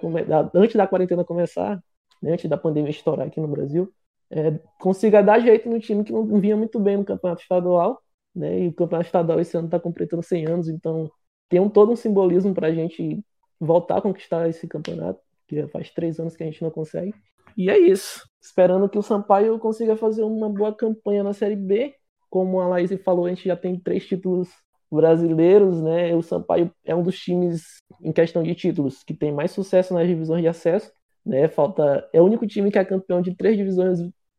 antes da quarentena começar, né, antes da pandemia estourar aqui no Brasil, é, consiga dar jeito no time que não vinha muito bem no campeonato estadual, né? E o campeonato estadual esse ano está completando 100 anos, então tem um, todo um simbolismo para a gente voltar a conquistar esse campeonato, que faz três anos que a gente não consegue. E é isso. Esperando que o Sampaio consiga fazer uma boa campanha na Série B. Como a Laís falou, a gente já tem três títulos brasileiros, né? O Sampaio é um dos times em questão de títulos que tem mais sucesso nas divisões de acesso, né? Falta é o único time que é campeão de três divisões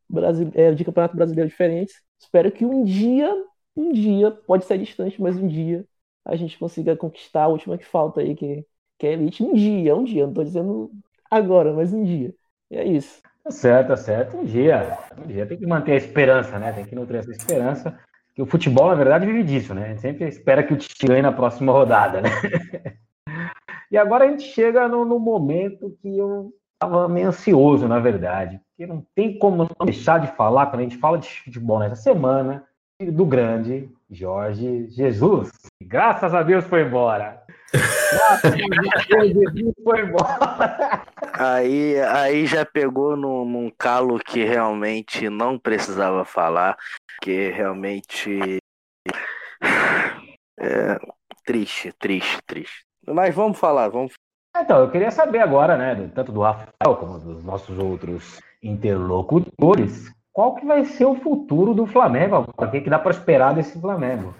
brasile... é, de campeonato brasileiro diferentes. Espero que um dia, um dia, pode ser distante, mas um dia a gente consiga conquistar a última que falta aí, que, que é Elite. Um dia, um dia, não tô dizendo agora, mas um dia. E é isso. Tá certo, tá certo. Um dia, um dia tem que manter a esperança, né? Tem que nutrir essa esperança. Que o futebol, na verdade, vive disso, né? A gente sempre espera que o time ganhe na próxima rodada, né? e agora a gente chega no, no momento que eu estava meio ansioso, na verdade. Porque não tem como não deixar de falar, quando a gente fala de futebol nessa semana, do grande Jorge Jesus. Graças a Deus foi embora. Graças a Deus, Jesus foi embora. Aí, aí já pegou num, num calo que realmente não precisava falar, que realmente é triste, triste, triste. Mas vamos falar, vamos. Então, eu queria saber agora, né, tanto do Rafael como dos nossos outros interlocutores, qual que vai ser o futuro do Flamengo? O que, que dá para esperar desse Flamengo?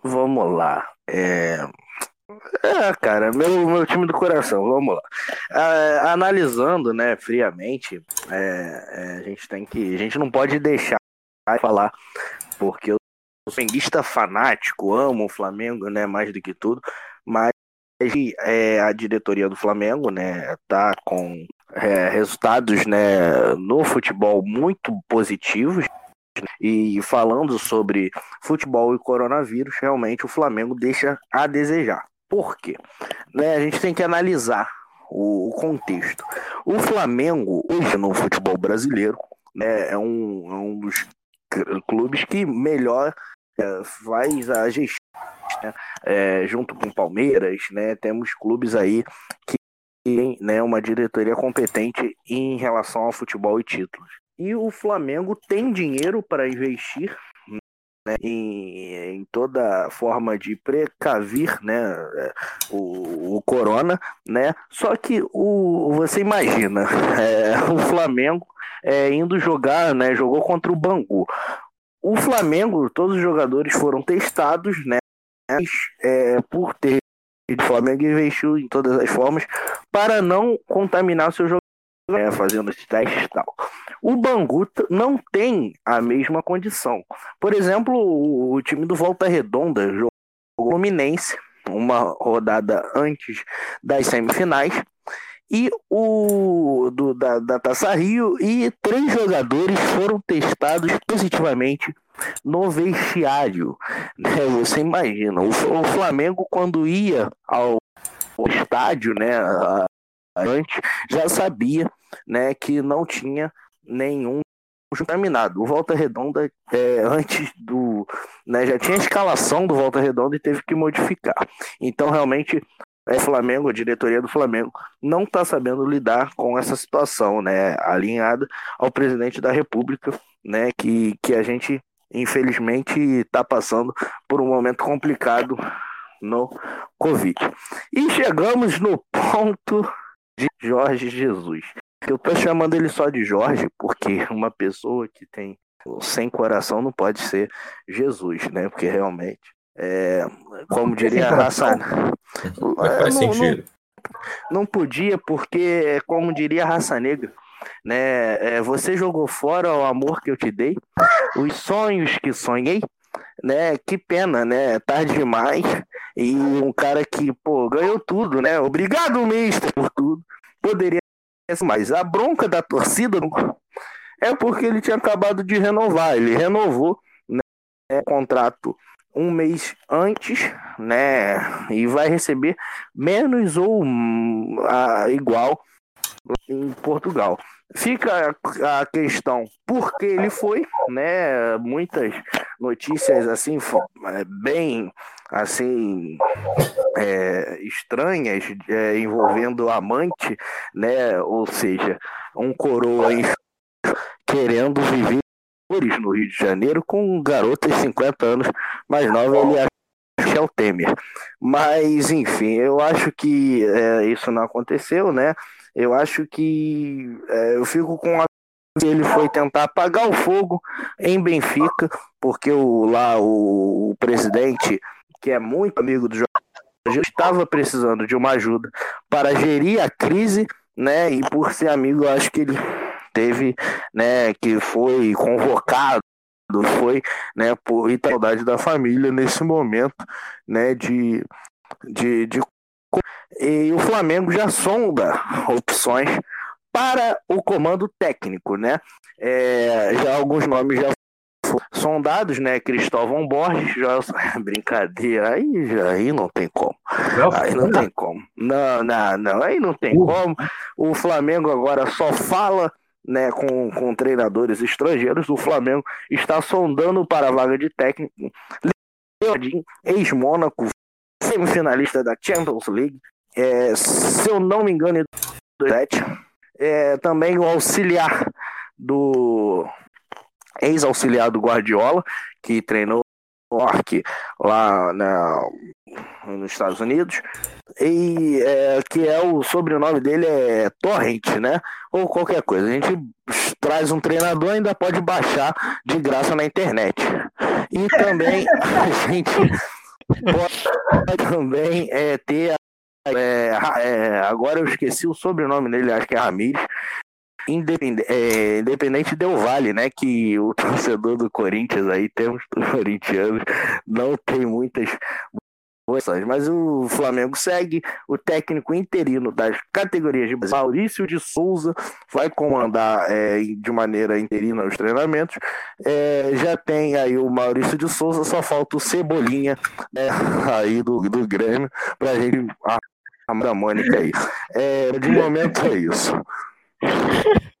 Vamos lá. É... É, cara, meu, meu time do coração, vamos lá. É, analisando, né, friamente, é, é, a gente tem que. A gente não pode deixar de falar, porque eu sou flamenguista fanático, amo o Flamengo, né, mais do que tudo, mas é, a diretoria do Flamengo, né, tá com é, resultados, né, no futebol muito positivos. E falando sobre futebol e coronavírus, realmente o Flamengo deixa a desejar. Por quê? Né, a gente tem que analisar o, contexto. O Flamengo, hoje no futebol brasileiro, né, é, um, é um dos clubes que melhor é, faz a gestão, né, é, junto com Palmeiras, né, temos clubes aí que têm né, uma diretoria competente em relação ao futebol e títulos. E o Flamengo tem dinheiro para investir né, em, em, toda forma de precavir né, o, o, corona, né? Só que o, você imagina é, o Flamengo é, indo jogar, né? Jogou contra o Bangu. O Flamengo, todos os jogadores foram testados, né? É, por ter o Flamengo investiu em todas as formas para não contaminar seu jogador, né, fazendo esses testes e tal. O Bangu não tem a mesma condição. Por exemplo, o, o time do Volta Redonda jogou o Fluminense uma rodada antes das semifinais e o do, da, da Taça Rio e três jogadores foram testados positivamente no vestiário. Né? Você imagina, o, o Flamengo quando ia ao, ao estádio, né, antes já sabia, né, que não tinha nenhum contaminado. O Volta Redonda, é, antes do. Né, já tinha escalação do Volta Redonda e teve que modificar. Então, realmente, é Flamengo, a diretoria do Flamengo, não está sabendo lidar com essa situação, né? Alinhada ao presidente da República, né? Que, que a gente, infelizmente, está passando por um momento complicado no Covid. E chegamos no ponto de Jorge Jesus. Eu tô chamando ele só de Jorge porque uma pessoa que tem sem coração não pode ser Jesus, né? Porque realmente, é, como diria a raça. Mas faz não, sentido. Não, não, podia, porque, como diria a raça negra, né? É, você jogou fora o amor que eu te dei, os sonhos que sonhei, né? Que pena, né? Tarde demais. E um cara que, pô, ganhou tudo, né? Obrigado, mestre, por tudo. Poderia mas a bronca da torcida é porque ele tinha acabado de renovar. Ele renovou né, o contrato um mês antes, né? E vai receber menos ou uh, igual em Portugal. Fica a questão por que ele foi, né? Muitas notícias assim é, bem assim é, estranhas é, envolvendo amante, né? Ou seja, um coroa querendo viver no Rio de Janeiro com garotas 50 anos mais nova ele é Michel Temer. Mas enfim, eu acho que é, isso não aconteceu, né? Eu acho que é, eu fico com a ele foi tentar apagar o fogo em Benfica, porque o, lá o, o presidente, que é muito amigo do Jorge, estava precisando de uma ajuda para gerir a crise, né? E por ser amigo, eu acho que ele teve, né, que foi convocado, foi, né, por saudade da família nesse momento, né, de, de, de e o Flamengo já sonda opções para o comando técnico, né? É, já alguns nomes já foram sondados, né? Cristóvão Borges, já... brincadeira, aí, já, aí não tem como. Aí não tem como. Não, não, não, aí não tem como. O Flamengo agora só fala né, com, com treinadores estrangeiros. O Flamengo está sondando para a vaga de técnico. Ex-Mônaco, semifinalista da Champions League. É, se eu não me engano, é, também o auxiliar do ex-auxiliar do Guardiola, que treinou York lá na, nos Estados Unidos, e é, que é o sobrenome dele é Torrent, né? Ou qualquer coisa. A gente traz um treinador ainda pode baixar de graça na internet. E também a gente pode também é, ter é, é, agora eu esqueci o sobrenome dele, acho que é Ramires, Independente, é, Independente Vale, né? Que o torcedor do Corinthians aí, temos corintianos, não tem muitas mas o Flamengo segue o técnico interino das categorias de base. Maurício de Souza vai comandar é, de maneira interina os treinamentos. É, já tem aí o Maurício de Souza, só falta o Cebolinha né, aí do, do Grêmio para a gente. A Mônica aí. É, de momento é isso.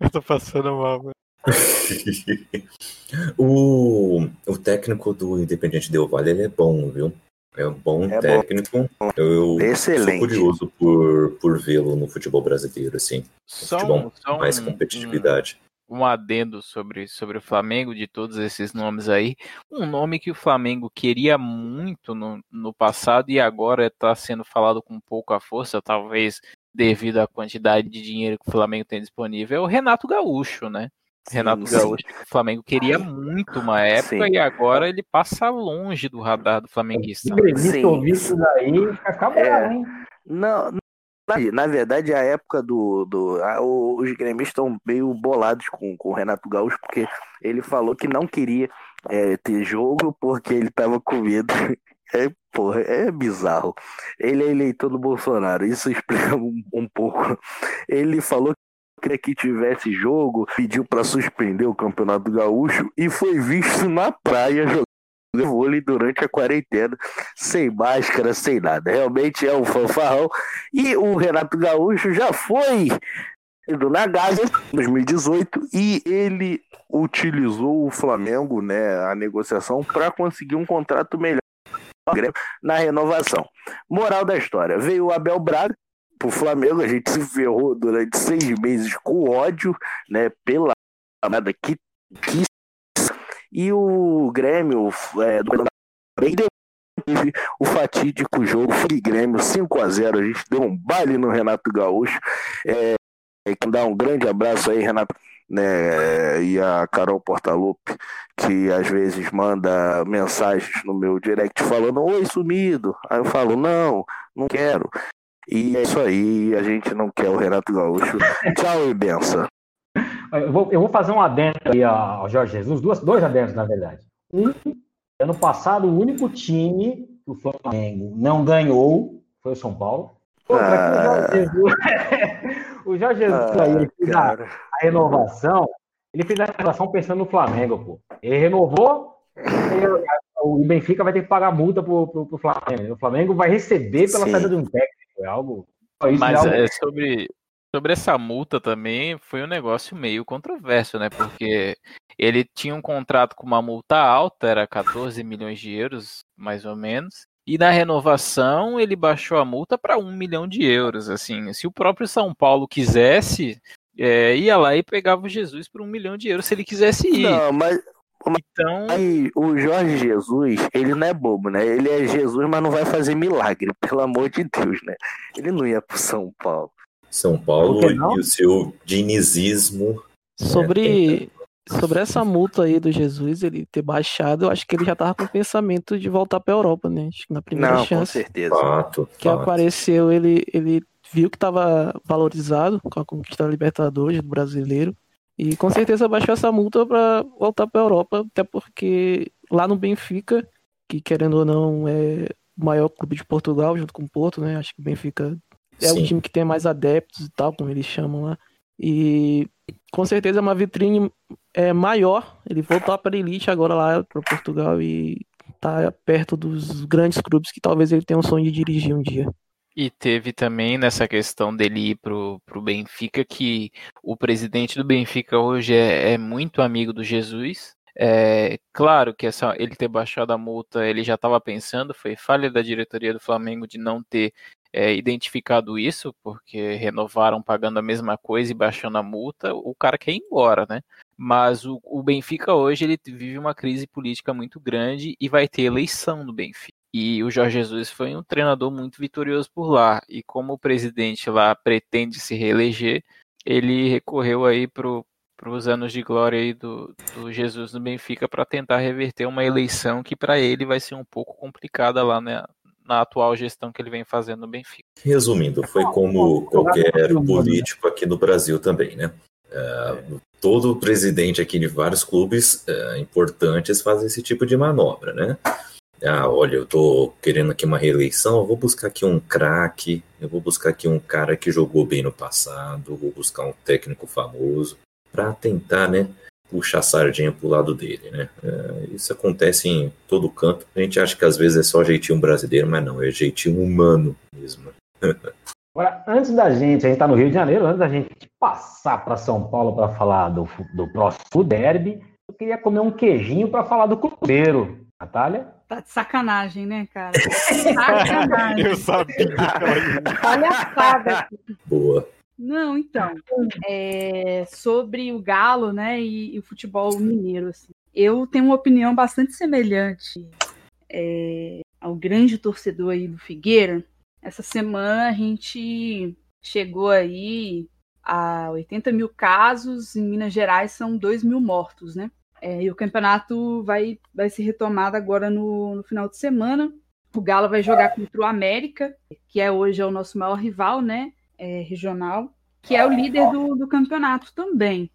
Eu tô passando mal, mano. o, o técnico do Independiente Del Vale ele é bom, viu? É um bom é técnico. Bom. Eu Excelente. sou curioso por, por vê-lo no futebol brasileiro, assim. Só, futebol só mais um, competitividade. Um, um, adendo sobre, sobre o Flamengo, de todos esses nomes aí. Um nome que o Flamengo queria muito no, no passado e agora está sendo falado com pouca força, talvez devido à quantidade de dinheiro que o Flamengo tem disponível, é o Renato Gaúcho, né? Sim, Renato sim. Gaúcho, que o Flamengo queria muito uma época sim. e agora ele passa longe do radar do flamenguista. Se ouvir isso daí, ficar é, hein? Não, na, na, verdade, a época do. do a, os gremistas estão meio bolados com, com o Renato Gaúcho, porque ele falou que não queria é, ter jogo porque ele estava com medo é, porra, é bizarro. Ele é eleitor do Bolsonaro, isso explica um, um pouco. Ele falou que queria que tivesse jogo, pediu para suspender o Campeonato Gaúcho e foi visto na praia jogando vôlei durante a quarentena, sem máscara, sem nada. Realmente é um fanfarrão. E o Renato Gaúcho já foi na Gaza em 2018 e ele utilizou o Flamengo, né, a negociação para conseguir um contrato melhor na renovação. Moral da história: veio o Abel Braga pro Flamengo, a gente se ferrou durante seis meses com ódio, né? Pela nada que, e o Grêmio é, do o fatídico jogo foi Grêmio 5 a 0 a gente deu um baile no Renato Gaúcho é, dá um grande abraço aí Renato né, e a Carol Portalupe, que às vezes manda mensagens no meu direct falando, oi, sumido. Aí eu falo, não, não quero. E é isso aí, a gente não quer o Renato Gaúcho. Tchau e benção. Eu vou, eu vou fazer um adendo aí ao Jorge Jesus, duas, dois adendos, na verdade. Um, ano passado, o único time que o Flamengo não ganhou foi o São Paulo. Ah. o Jorge Jesus, ah, ele fez a, a, renovação, ele fez a renovação pensando no Flamengo, pô. Ele renovou, o Benfica vai ter que pagar multa pro, pro, pro Flamengo. O Flamengo vai receber pela Sim. saída de um técnico. É algo. Mas é, sobre, sobre essa multa também foi um negócio meio controverso, né? Porque ele tinha um contrato com uma multa alta, era 14 milhões de euros, mais ou menos. E na renovação ele baixou a multa para um milhão de euros. Assim, se o próprio São Paulo quisesse, é, ia lá e pegava o Jesus por um milhão de euros se ele quisesse ir. Não, mas então, aí, o Jorge Jesus, ele não é bobo, né? Ele é Jesus, mas não vai fazer milagre, pelo amor de Deus, né? Ele não ia pro São Paulo. São Paulo e o seu dinizismo. Sobre, Sobre essa multa aí do Jesus, ele ter baixado, eu acho que ele já tava com o pensamento de voltar pra Europa, né? Acho que na primeira Não, chance com certeza. Fato, que fato. apareceu, ele, ele viu que estava valorizado com a conquista da Libertadores do brasileiro e com certeza baixou essa multa para voltar para a Europa, até porque lá no Benfica, que querendo ou não é o maior clube de Portugal junto com o Porto, né? Acho que o Benfica é Sim. o time que tem mais adeptos e tal, como eles chamam lá. E com certeza é uma vitrine é, maior. Ele voltar para a elite agora lá para Portugal e tá perto dos grandes clubes que talvez ele tenha um sonho de dirigir um dia. E teve também nessa questão dele ir pro, pro Benfica que o presidente do Benfica hoje é, é muito amigo do Jesus. É claro que essa, ele ter baixado a multa, ele já estava pensando, foi falha da diretoria do Flamengo de não ter é, identificado isso, porque renovaram pagando a mesma coisa e baixando a multa, o cara quer ir embora, né? Mas o, o Benfica hoje ele vive uma crise política muito grande e vai ter eleição no Benfica. E o Jorge Jesus foi um treinador muito vitorioso por lá. E como o presidente lá pretende se reeleger, ele recorreu aí para os anos de glória aí do, do Jesus no Benfica para tentar reverter uma eleição que para ele vai ser um pouco complicada lá né, na atual gestão que ele vem fazendo no Benfica. Resumindo, foi como qualquer político aqui no Brasil também, né? Uh, todo presidente aqui de vários clubes uh, importantes faz esse tipo de manobra, né? Ah, olha, eu tô querendo aqui uma reeleição, eu vou buscar aqui um craque, eu vou buscar aqui um cara que jogou bem no passado, vou buscar um técnico famoso para tentar, né, puxar a sardinha pro lado dele, né? É, isso acontece em todo canto. A gente acha que às vezes é só jeitinho brasileiro, mas não, é jeitinho humano mesmo. Agora, antes da gente, a gente tá no Rio de Janeiro, antes da gente passar para São Paulo para falar do, do próximo derby, eu queria comer um queijinho para falar do Cruzeiro. Natália? Tá de sacanagem, né, cara? Sacanagem. Eu sabia. Palhaçada. Boa. Não, então, é, sobre o Galo, né, e, e o futebol mineiro, assim, eu tenho uma opinião bastante semelhante é, ao grande torcedor aí do Figueira. Essa semana a gente chegou aí a 80 mil casos, em Minas Gerais são 2 mil mortos, né? É, e o campeonato vai, vai ser retomado agora no, no final de semana. O Galo vai jogar contra o América, que é hoje é o nosso maior rival, né? É, regional, que é o líder do, do, campeonato também.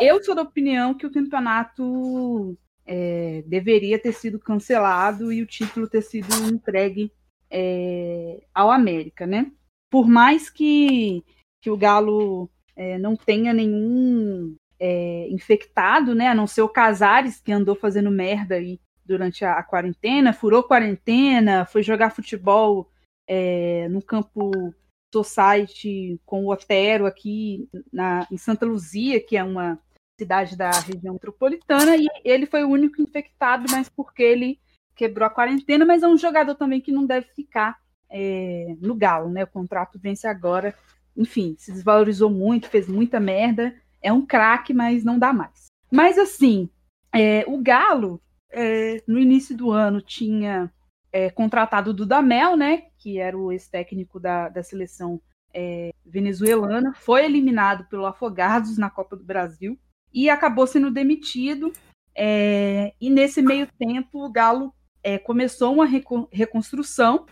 Eu sou da opinião que o campeonato é, deveria ter sido cancelado e o título ter sido entregue é, ao América, né? Por mais que, que o Galo é, não tenha nenhum é, infectado, né? A não ser o Casares, que andou fazendo merda aí durante a, a quarentena, furou quarentena, foi jogar futebol é, no campo Society com o Otero aqui na, em Santa Luzia, que é uma cidade da região metropolitana, e ele foi o único infectado, mas porque ele quebrou a quarentena, mas é um jogador também que não deve ficar é, no Galo, né? O contrato vence agora. Enfim, se desvalorizou muito, fez muita merda. É um craque, mas não dá mais. Mas assim, é, o Galo, é, no início do ano, tinha é, contratado o Dudamel, né? Que era o ex-técnico da, da seleção é, venezuelana, foi eliminado pelo Afogados na Copa do Brasil e acabou sendo demitido. É, e nesse meio tempo, o Galo é, começou uma reconstrução,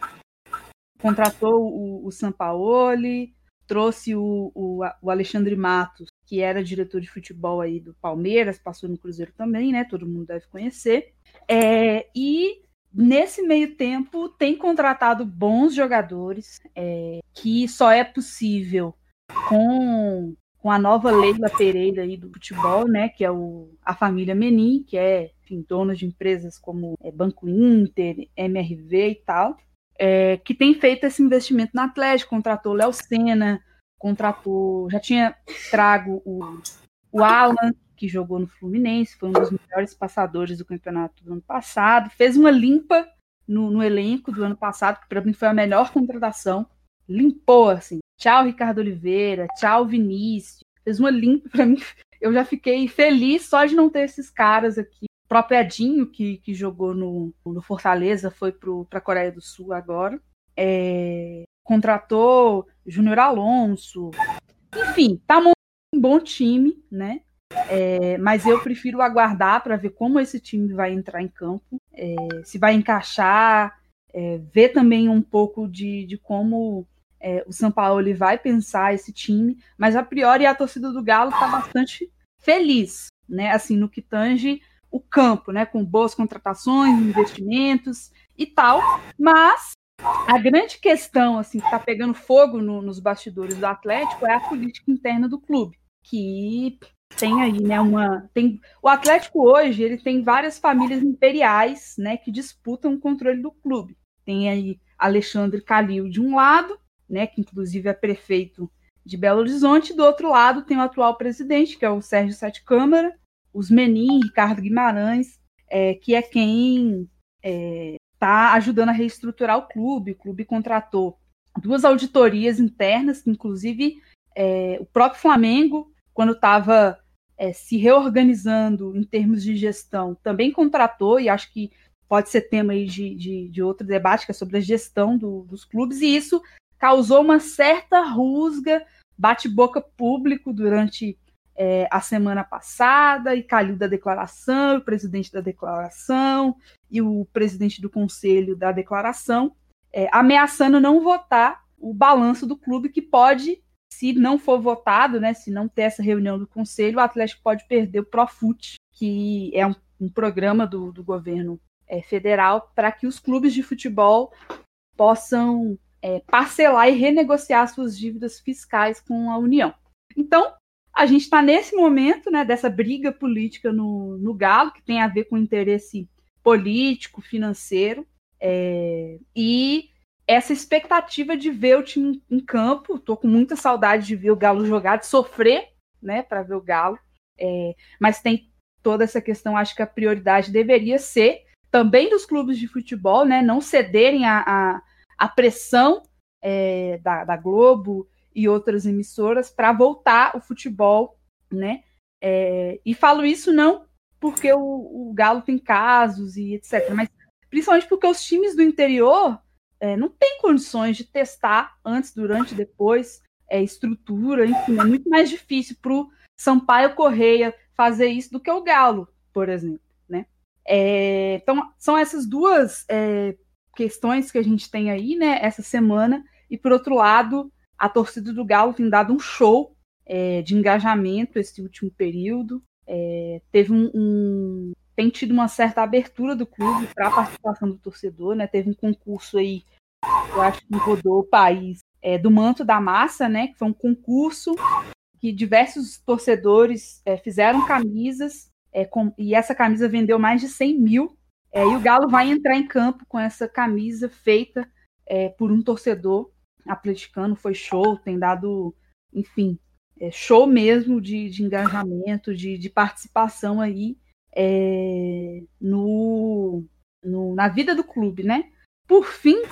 contratou o, o Sampaoli, trouxe o, o, o, Alexandre Matos, que era diretor de futebol aí do Palmeiras, passou no Cruzeiro também, né? Todo mundo deve conhecer. É, e nesse meio tempo tem contratado bons jogadores, é, que só é possível com, com a nova Leila Pereira aí do futebol, né? Que é o, a família Menin, que é enfim, dona de empresas como é, Banco Inter, MRV e tal é, que tem feito esse investimento no Atlético, contratou Léo Senna, contratou, já tinha trago o, o Alan, que jogou no Fluminense, foi um dos melhores passadores do campeonato do ano passado, fez uma limpa no, no elenco do ano passado, que para mim foi a melhor contratação, limpou assim, tchau Ricardo Oliveira, tchau Vinícius, fez uma limpa para mim, eu já fiquei feliz só de não ter esses caras aqui próprio Edinho, que, que jogou no, no Fortaleza, foi para a Coreia do Sul agora. É, contratou Júnior Alonso. Enfim, tá um bom time, né? É, mas eu prefiro aguardar para ver como esse time vai entrar em campo, é, se vai encaixar, é, ver também um pouco de, de como é, o São Paulo vai pensar esse time, mas a priori a torcida do Galo está bastante feliz, né? Assim, no que tange o campo, né? Com boas contratações, investimentos e tal. Mas a grande questão, assim, que está pegando fogo no, nos bastidores do Atlético é a política interna do clube, que tem aí, né, uma tem o Atlético hoje, ele tem várias famílias imperiais, né, que disputam o controle do clube. Tem aí Alexandre Calil de um lado, né, que inclusive é prefeito de Belo Horizonte, do outro lado tem o atual presidente, que é o Sérgio Sete Câmara, os Menin, Ricardo Guimarães, é, que é quem está é, tá ajudando a reestruturar o clube. O clube contratou duas auditorias internas, que inclusive é, o próprio Flamengo, quando estava é, se reorganizando em termos de gestão, também contratou, e acho que pode ser tema aí de, de, de outro debate, que é sobre a gestão do, dos clubes, e isso causou uma certa rusga, bate-boca público durante é, a semana passada, e Calil da declaração, o presidente da declaração e o presidente do conselho da declaração, é, ameaçando não votar o balanço do clube, que pode, se não for votado, né, se não ter essa reunião do conselho, o Atlético pode perder o Profut, que é um, um programa do, do governo é, federal para que os clubes de futebol possam é, parcelar e renegociar suas dívidas fiscais com a União. Então, a gente está nesse momento né, dessa briga política no, no Galo, que tem a ver com interesse político, financeiro, é, e essa expectativa de ver o time em campo. Estou com muita saudade de ver o Galo jogar, de sofrer né, para ver o Galo, é, mas tem toda essa questão, acho que a prioridade deveria ser também dos clubes de futebol, né, não cederem a, a a pressão é, da, da, Globo e outras emissoras para voltar o futebol, né? É, e falo isso não porque o, o, Galo tem casos e etc., mas principalmente porque os times do interior é, não têm condições de testar antes, durante, depois, é, estrutura, enfim, é muito mais difícil para o Sampaio Correia fazer isso do que o Galo, por exemplo, né? É, então, são essas duas é, questões que a gente tem aí, né, essa semana. E por outro lado, a torcida do Galo tem dado um show é, de engajamento esse último período. É, teve um, um, tem tido uma certa abertura do clube para a participação do torcedor, né? Teve um concurso aí, eu acho que rodou o país, é, do Manto da Massa, né? Que foi um concurso que diversos torcedores é, fizeram camisas é, com, e essa camisa vendeu mais de 100 mil é, e o Galo vai entrar em campo com essa camisa feita é, por um torcedor atleticano. Foi show, tem dado, enfim, é, show mesmo de, de engajamento, de, de, participação aí é, no, no, na vida do clube, né? Por fim,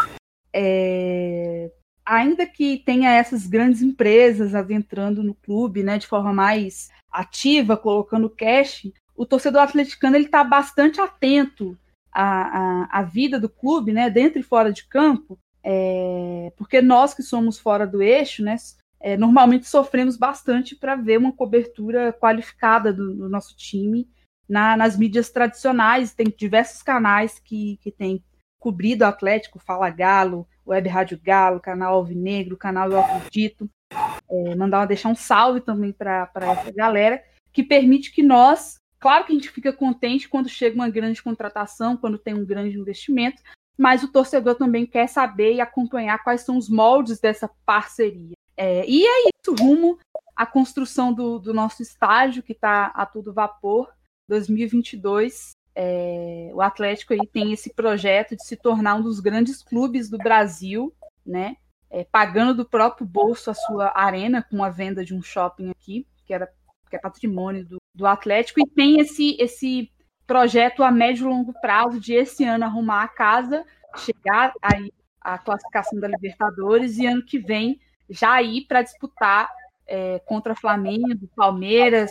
é, ainda que tenha essas grandes empresas adentrando no clube, né, de forma mais ativa, colocando cash, o torcedor atleticano ele está bastante atento a, a, a vida do clube, né, dentro e fora de campo, é, porque nós que somos fora do eixo, né, é, normalmente sofremos bastante para ver uma cobertura qualificada do, do nosso time na, nas mídias tradicionais. Tem diversos canais que, que têm cobrido o Atlético, Fala Galo, Web Rádio Galo, canal Alvinegro, canal Eu Acredito. É, mandar deixar um salve também para essa galera, que permite que nós Claro que a gente fica contente quando chega uma grande contratação, quando tem um grande investimento, mas o torcedor também quer saber e acompanhar quais são os moldes dessa parceria. É, e é isso, rumo à construção do, do nosso estádio, que está a todo vapor, 2022. É, o Atlético aí tem esse projeto de se tornar um dos grandes clubes do Brasil, né? É, pagando do próprio bolso a sua arena com a venda de um shopping aqui, que era que é patrimônio do, do Atlético, e tem esse, esse projeto a médio e longo prazo de esse ano arrumar a casa, chegar aí a classificação da Libertadores e ano que vem já ir para disputar é, contra Flamengo, Palmeiras,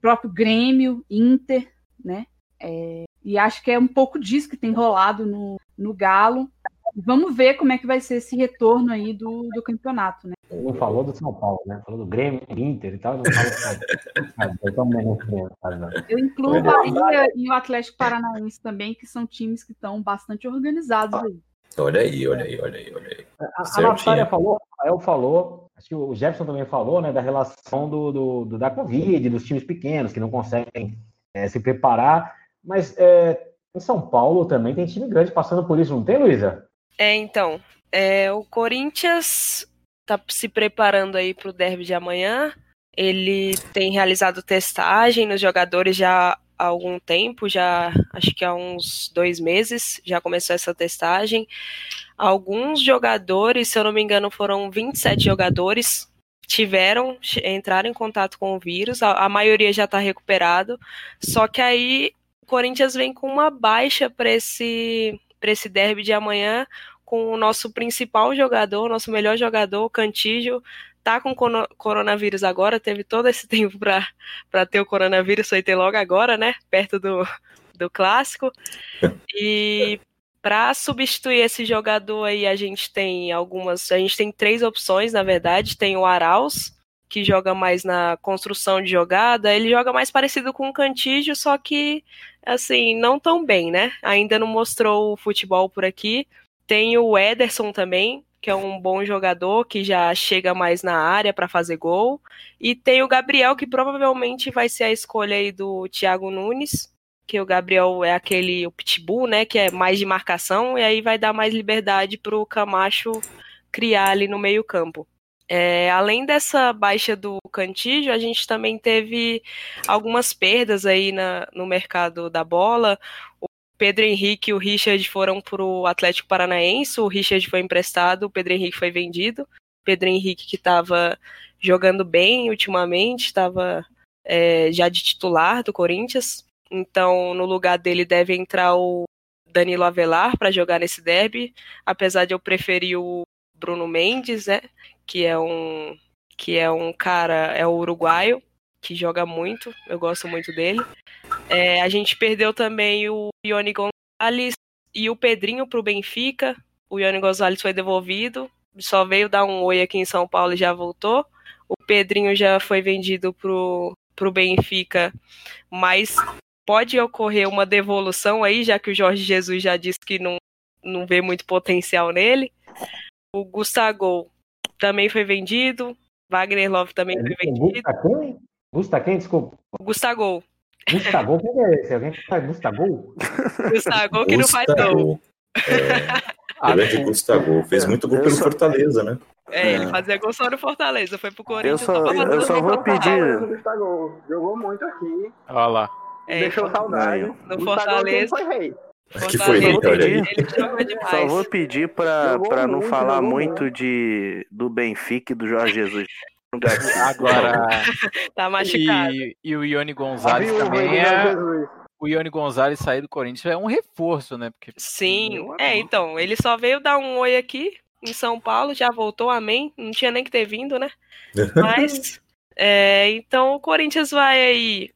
próprio Grêmio, Inter, né? É, e acho que é um pouco disso que tem rolado no, no Galo. Vamos ver como é que vai ser esse retorno aí do, do campeonato, né? Não falou do São Paulo, né? Falou do Grêmio, Inter e tal, não falou Paulo. Eu incluo o Bahia e o Atlético Paranaense também, que são times que estão bastante organizados aí. Olha aí, olha aí, olha aí, olha aí. A, a. Natália falou, o Rafael falou, acho que o Jefferson também falou, né, da relação do, do- do- da Covid, dos times pequenos que não conseguem é, se preparar. Mas é, em São Paulo também tem time grande passando por isso, não tem, Luísa? É, então, é, o Corinthians tá se preparando aí pro derby de amanhã. Ele tem realizado testagem nos jogadores já há algum tempo, já acho que há uns dois meses já começou essa testagem. Alguns jogadores, se eu não me engano, foram 27 jogadores, tiveram, entraram em contato com o vírus, a, a maioria já está recuperado, só que aí o Corinthians vem com uma baixa para esse, esse derby de amanhã, com o nosso principal jogador, nosso melhor jogador, o Cantígio, tá com coronavírus agora, teve todo esse tempo para ter o coronavírus, foi ter logo agora, né? Perto do, do clássico. E para substituir esse jogador aí, a gente tem algumas. A gente tem três opções, na verdade. Tem o Arauz, que joga mais na construção de jogada. Ele joga mais parecido com o Cantígio, só que, assim, não tão bem, né? Ainda não mostrou o futebol por aqui. Tem o Ederson também, que é um bom jogador, que já chega mais na área para fazer gol. E tem o Gabriel, que provavelmente vai ser a escolha aí do Thiago Nunes, que o Gabriel é aquele o pitbull, né, que é mais de marcação, e aí vai dar mais liberdade para o Camacho criar ali no meio-campo. É, além dessa baixa do Cantígio, a gente também teve algumas perdas aí na, no mercado da bola. Pedro Henrique e o Richard foram para o Atlético Paranaense, o Richard foi emprestado, o Pedro Henrique foi vendido. Pedro Henrique que estava jogando bem ultimamente, estava é, já de titular do Corinthians. Então, no lugar dele deve entrar o Danilo Avelar para jogar nesse derby, apesar de eu preferir o Bruno Mendes, né, que é um que é um cara, é o uruguaio, que joga muito, eu gosto muito dele. É, a gente perdeu também o Ione Gonzalez e o Pedrinho para o Benfica. O Ione Gonzalez foi devolvido, só veio dar um oi aqui em São Paulo e já voltou. O Pedrinho já foi vendido pro, pro Benfica, mas pode ocorrer uma devolução aí, já que o Jorge Jesus já disse que não, não vê muito potencial nele. O Gustavo também foi vendido. Wagner Love também foi vendido. Gusta quem? Desculpa. O Gustavo. Gustavo, quem é esse? Alguém que faz Gustavo? Gustavo que não faz gol. É, grande Gustavo. Fez muito gol pelo Fortaleza, né? É, ele fazia gol só no Fortaleza. Foi pro Corinthians. só- só fazer eu só vou pedir-. Gustavo jogou muito aqui. Olha lá. É, deixou saudade. No Fortaleza. foi rei. Que foi rei, olha aí. Ele joga demais. Só vou pedir pra, Jogou pra não muito, falar muito de, do Benfica e do Jorge Jesus. Gatilho. Agora. Tá machucado. E, e o Ione Gonzalez Viu, também é. O Ione Gonzalez sair do Corinthians é um reforço, né? Porque Sim, é, então, ele só veio dar um oi aqui em São Paulo, já voltou, amém. Não tinha nem que ter vindo, né? Mas, é, então o Corinthians vai aí,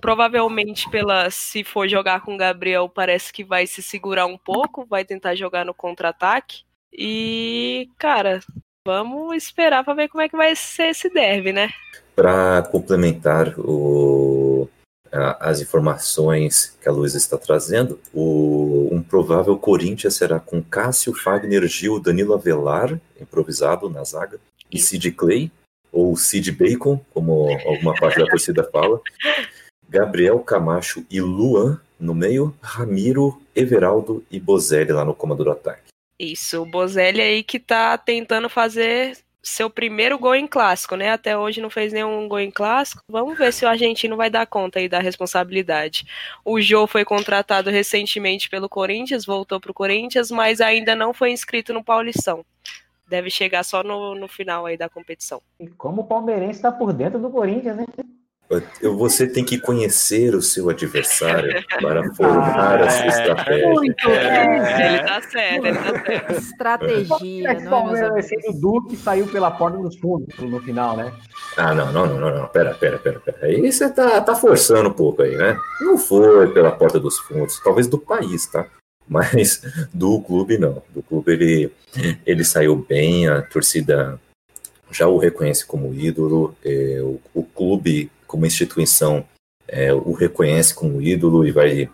provavelmente, pela se for jogar com o Gabriel, parece que vai se segurar um pouco, vai tentar jogar no contra-ataque. E, cara, vamos esperar pra ver como é que vai ser esse derby, né? Para complementar o- a- as informações que a Luísa está trazendo, o- um provável Corinthians será com Cássio, Fagner, Gil, Danilo Avelar, improvisado na zaga, e Sid Clay, ou Sid Bacon, como alguma parte da torcida fala, Gabriel Camacho e Luan no meio, Ramiro, Everaldo e Bozelli lá no comando do ataque. Isso, o Bozelli aí que tá tentando fazer seu primeiro gol em clássico, né? Até hoje não fez nenhum gol em clássico. Vamos ver se o argentino vai dar conta aí da responsabilidade. O Jô foi contratado recentemente pelo Corinthians, voltou pro Corinthians, mas ainda não foi inscrito no Paulistão. Deve chegar só no, no final aí da competição. E como o palmeirense está por dentro do Corinthians, né? Você tem que conhecer o seu adversário para formar a sua estratégia. Muito É, ele tá certo, ele tá certo. Estratégia, Esse não é, Palmeiras, amigos? esse Duque saiu pela porta dos fundos no final, né? Ah, não, não, não, não, não. Pera, pera, pera, pera. Aí você tá, tá forçando um pouco aí, né? Não foi pela porta dos fundos, talvez do país, tá? Mas do clube não. Do clube ele, ele saiu bem, a torcida já o reconhece como ídolo, é, o, o clube, como instituição, é, o reconhece como ídolo e vai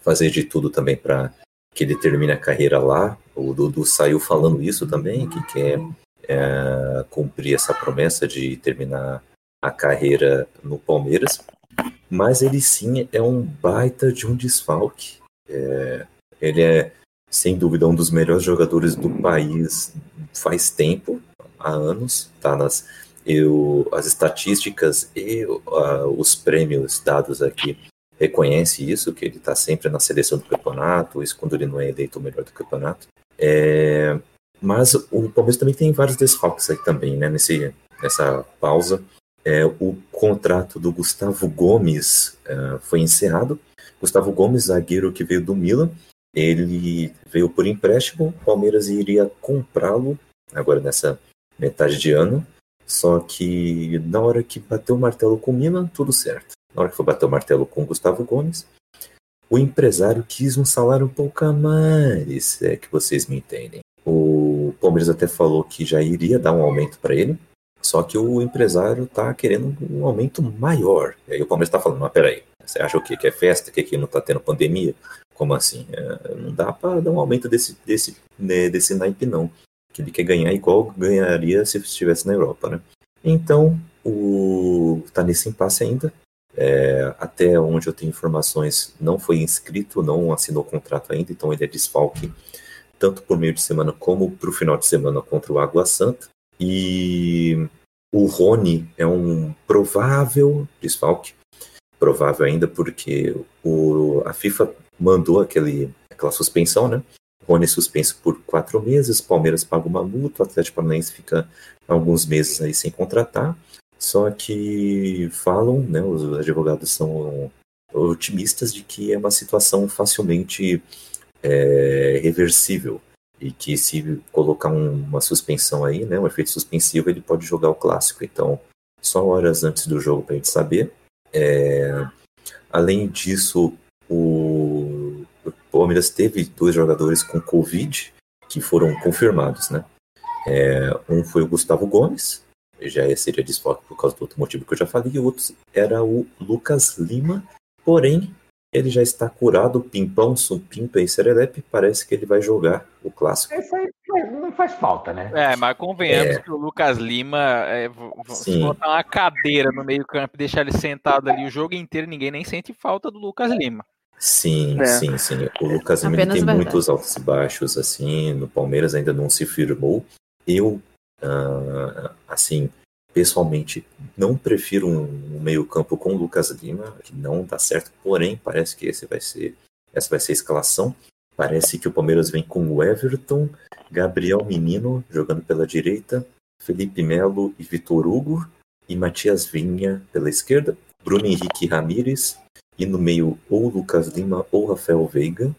fazer de tudo também para que ele termine a carreira lá. O Dudu saiu falando isso também, que quer é, cumprir essa promessa de terminar a carreira no Palmeiras. Mas ele sim é um baita de um desfalque. É, ele é, sem dúvida, um dos melhores jogadores do país faz tempo, há anos, tá nas eu, as estatísticas e uh, os prêmios dados aqui reconhece isso, que ele está sempre na seleção do campeonato, isso quando ele não é eleito o melhor do campeonato. É, mas o Palmeiras também tem vários desfalques aí também, né, nesse, nessa pausa. É, o contrato do Gustavo Gomes uh, foi encerrado. Gustavo Gomes, zagueiro que veio do Milan, ele veio por empréstimo, o Palmeiras iria comprá-lo agora nessa metade de ano. Só que na hora que bateu o martelo com o Milan, tudo certo. Na hora que foi bater o martelo com Gustavo Gomes, o empresário quis um salário um pouco a mais, é que vocês me entendem. O Palmeiras até falou que já iria dar um aumento para ele, só que o empresário tá querendo um aumento maior. E aí o Palmeiras tá falando, mas peraí, você acha o quê? Que é festa? Que aqui não tá tendo pandemia? Como assim? É, não dá para dar um aumento desse, desse, né, desse naipe, não que ele quer ganhar igual ganharia se estivesse na Europa, né? Então, o tá nesse impasse ainda. É, até onde eu tenho informações, não foi inscrito, não assinou contrato ainda, então ele é desfalque tanto por meio de semana como para o final de semana contra o Água Santa. E o Rony é um provável desfalque, provável ainda porque o, a FIFA mandou aquele, aquela suspensão, né? Rony suspenso por quatro meses, Palmeiras paga uma multa, o Atlético Paranaense fica alguns meses aí sem contratar. Só que falam, né, os advogados são otimistas de que é uma situação facilmente é, reversível e que se colocar um, uma suspensão aí, né, um efeito suspensivo, ele pode jogar o clássico. Então, só horas antes do jogo para a gente saber. É, além disso, Palmeiras teve dois jogadores com Covid que foram confirmados, né? É, um foi o Gustavo Gomes, já seria desfoque por causa do outro motivo que eu já falei, e o outro era o Lucas Lima, porém ele já está curado, pimpão, supimpa e serelepe, parece que ele vai jogar o clássico. Isso aí não faz falta, né? É, mas convenhamos é. que o Lucas Lima, é, se botar uma cadeira no meio campo e deixar ele sentado ali o jogo inteiro, ninguém nem sente falta do Lucas Lima. Sim, é. sim, sim. O Lucas Lima tem verdade. muitos altos e baixos, assim, no Palmeiras ainda não se firmou. Eu, uh, assim, pessoalmente, não prefiro um, meio campo com o Lucas Lima, que não dá certo, porém, parece que esse vai ser, essa vai ser a escalação. Parece que o Palmeiras vem com o Everton, Gabriel Menino jogando pela direita, Felipe Melo e Vitor Hugo, e Matias Vinha pela esquerda, Bruno Henrique Ramírez, e no meio ou Lucas Lima ou Rafael Veiga.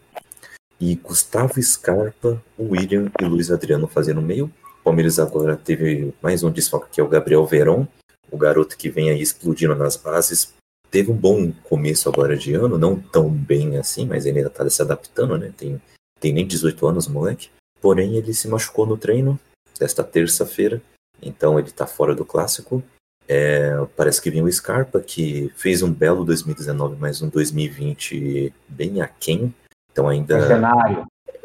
E Gustavo Scarpa, William e Luiz Adriano fazendo meio. O Palmeiras agora teve mais um desfalque que é o Gabriel Verón, o garoto que vem aí explodindo nas bases. Teve um bom começo agora de ano, não tão bem assim, mas ele ainda está se adaptando, né? Tem, tem nem 18 anos moleque. Porém, ele se machucou no treino desta terça-feira, então ele está fora do clássico. É, parece que vinha o Scarpa, que fez um belo 2019, mas um 2020 bem aquém. Então ainda.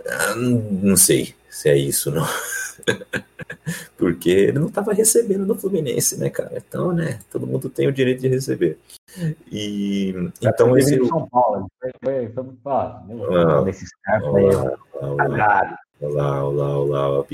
Ah, não sei se é isso, não. Porque ele não estava recebendo do Fluminense, né, cara? Então, né, todo mundo tem o direito de receber. E então esse São Paulo, Scarpa aí, olá, olá, olá, olá, olá.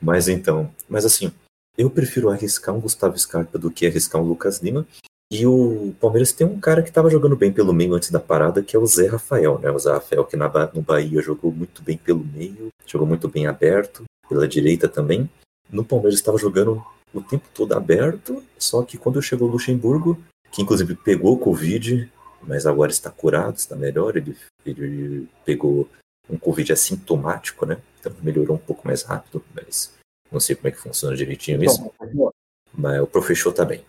Mas então, mas assim, eu prefiro arriscar um Gustavo Scarpa do que arriscar um Lucas Lima. E o Palmeiras tem um cara que estava jogando bem pelo meio antes da parada, que é o Zé Rafael, né? O Zé Rafael que na, no Bahia jogou muito bem pelo meio, jogou muito bem aberto, pela direita também. No Palmeiras estava jogando o tempo todo aberto, só que quando chegou o Luxemburgo, que inclusive pegou Covid, mas agora está curado, está melhor, ele, ele pegou um Covid assintomático, né? Então melhorou um pouco mais rápido, mas não sei como é que funciona direitinho isso. Mas o professor tá bem.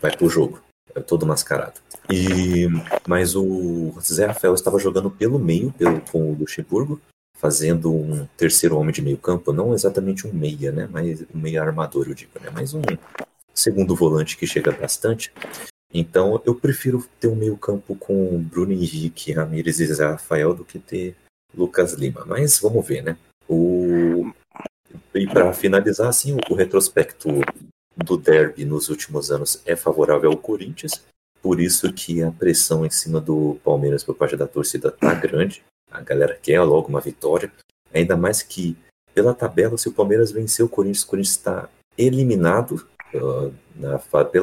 Vai pro jogo. É todo mascarado. E, mas o Zé Rafael estava jogando pelo meio pelo, com o Luxemburgo, fazendo um terceiro homem de meio campo, não exatamente um meia, né? Mas um meia armador, eu digo, né? Mas um segundo volante que chega bastante. Então eu prefiro ter um meio campo com Bruno Henrique, Ramires e Zé Rafael do que ter Lucas Lima. Mas vamos ver, né? O... E para finalizar, assim, o retrospecto do derby nos últimos anos é favorável ao Corinthians, por isso que a pressão em cima do Palmeiras por parte da torcida tá grande. A galera quer logo uma vitória, ainda mais que pela tabela, se o Palmeiras vencer o Corinthians, o Corinthians está eliminado uh, na,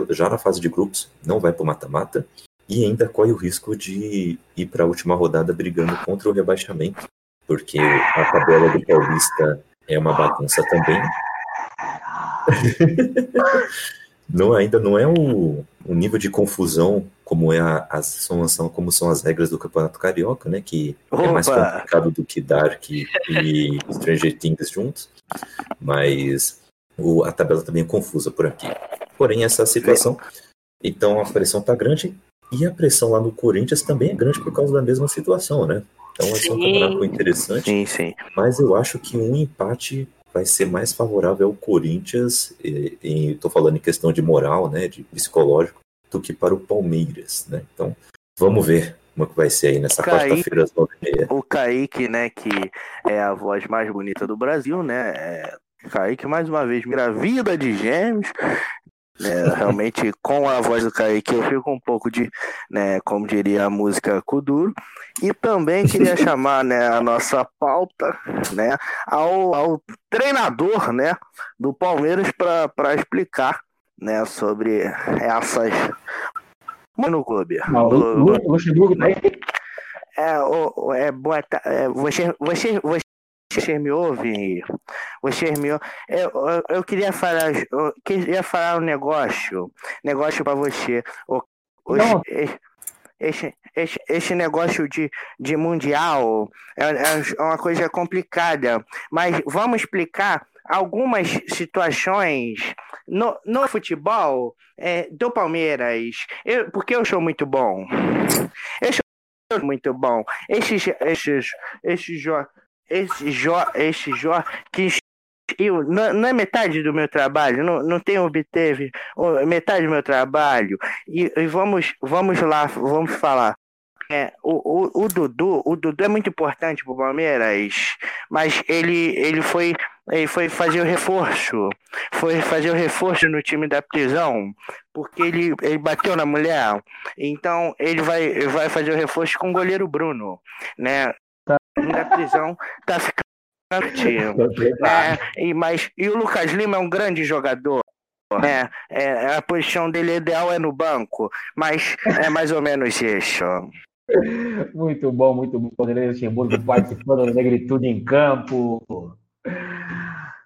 já na fase de grupos, não vai para o mata-mata e ainda corre o risco de ir para a última rodada brigando contra o rebaixamento, porque a tabela do Paulista é uma bagunça também. não ainda não é o, o nível de confusão como é a, as são, são, como são as regras do Campeonato Carioca, né? Que Opa. é mais complicado do que Dark e Stranger Things juntos, mas o, a tabela também é confusa por aqui. Porém, essa situação, então a pressão está grande e a pressão lá no Corinthians também é grande por causa da mesma situação, né? Então é um campeonato interessante. Sim, sim. Mas eu acho que um empate vai ser mais favorável ao Corinthians, estou falando em questão de moral, né, de psicológico, do que para o Palmeiras, né? Então, vamos ver como é que vai ser aí nessa quarta-feira às nove e meia. O Kaique, né, que é a voz mais bonita do Brasil, né, é... Kaique mais uma vez vida de gêmeos, é, realmente, com a voz do Kaique, eu fico um pouco de, né, como diria a música Kuduro. E também queria chamar né, a nossa pauta né, ao, ao treinador né, do Palmeiras para explicar né, sobre essas. Mano, clube. O Luxemburgo aí? É, o, é, boa, é, você, você, você você me ouve? Você me ouve? Eu, eu, eu, queria falar, eu queria falar um negócio, negócio para você. O, o, esse, esse, esse negócio de, de mundial é, é uma coisa complicada, mas vamos explicar algumas situações no, no futebol é, do Palmeiras, eu, porque eu sou muito bom. Eu sou muito bom. Esses, esses, esses, esse jo, esse jo que eu, não, é metade do meu trabalho, não, não tenho obteve metade do meu trabalho. E, e vamos, vamos lá, vamos falar. É, o, o, o, Dudu, o Dudu é muito importante para o Palmeiras, mas ele, ele foi ele foi fazer o reforço, foi fazer o reforço no time da prisão, porque ele, ele bateu na mulher. Então ele vai, vai fazer o reforço com o goleiro Bruno, né? Da prisão tá ficando tio. É, e, mas, e o Lucas Lima é um grande jogador. É, é, a posição dele ideal é no banco, mas é mais ou menos isso. Muito bom, muito bom. Vanderlei Luxemburgo participando da Negritude em Campo.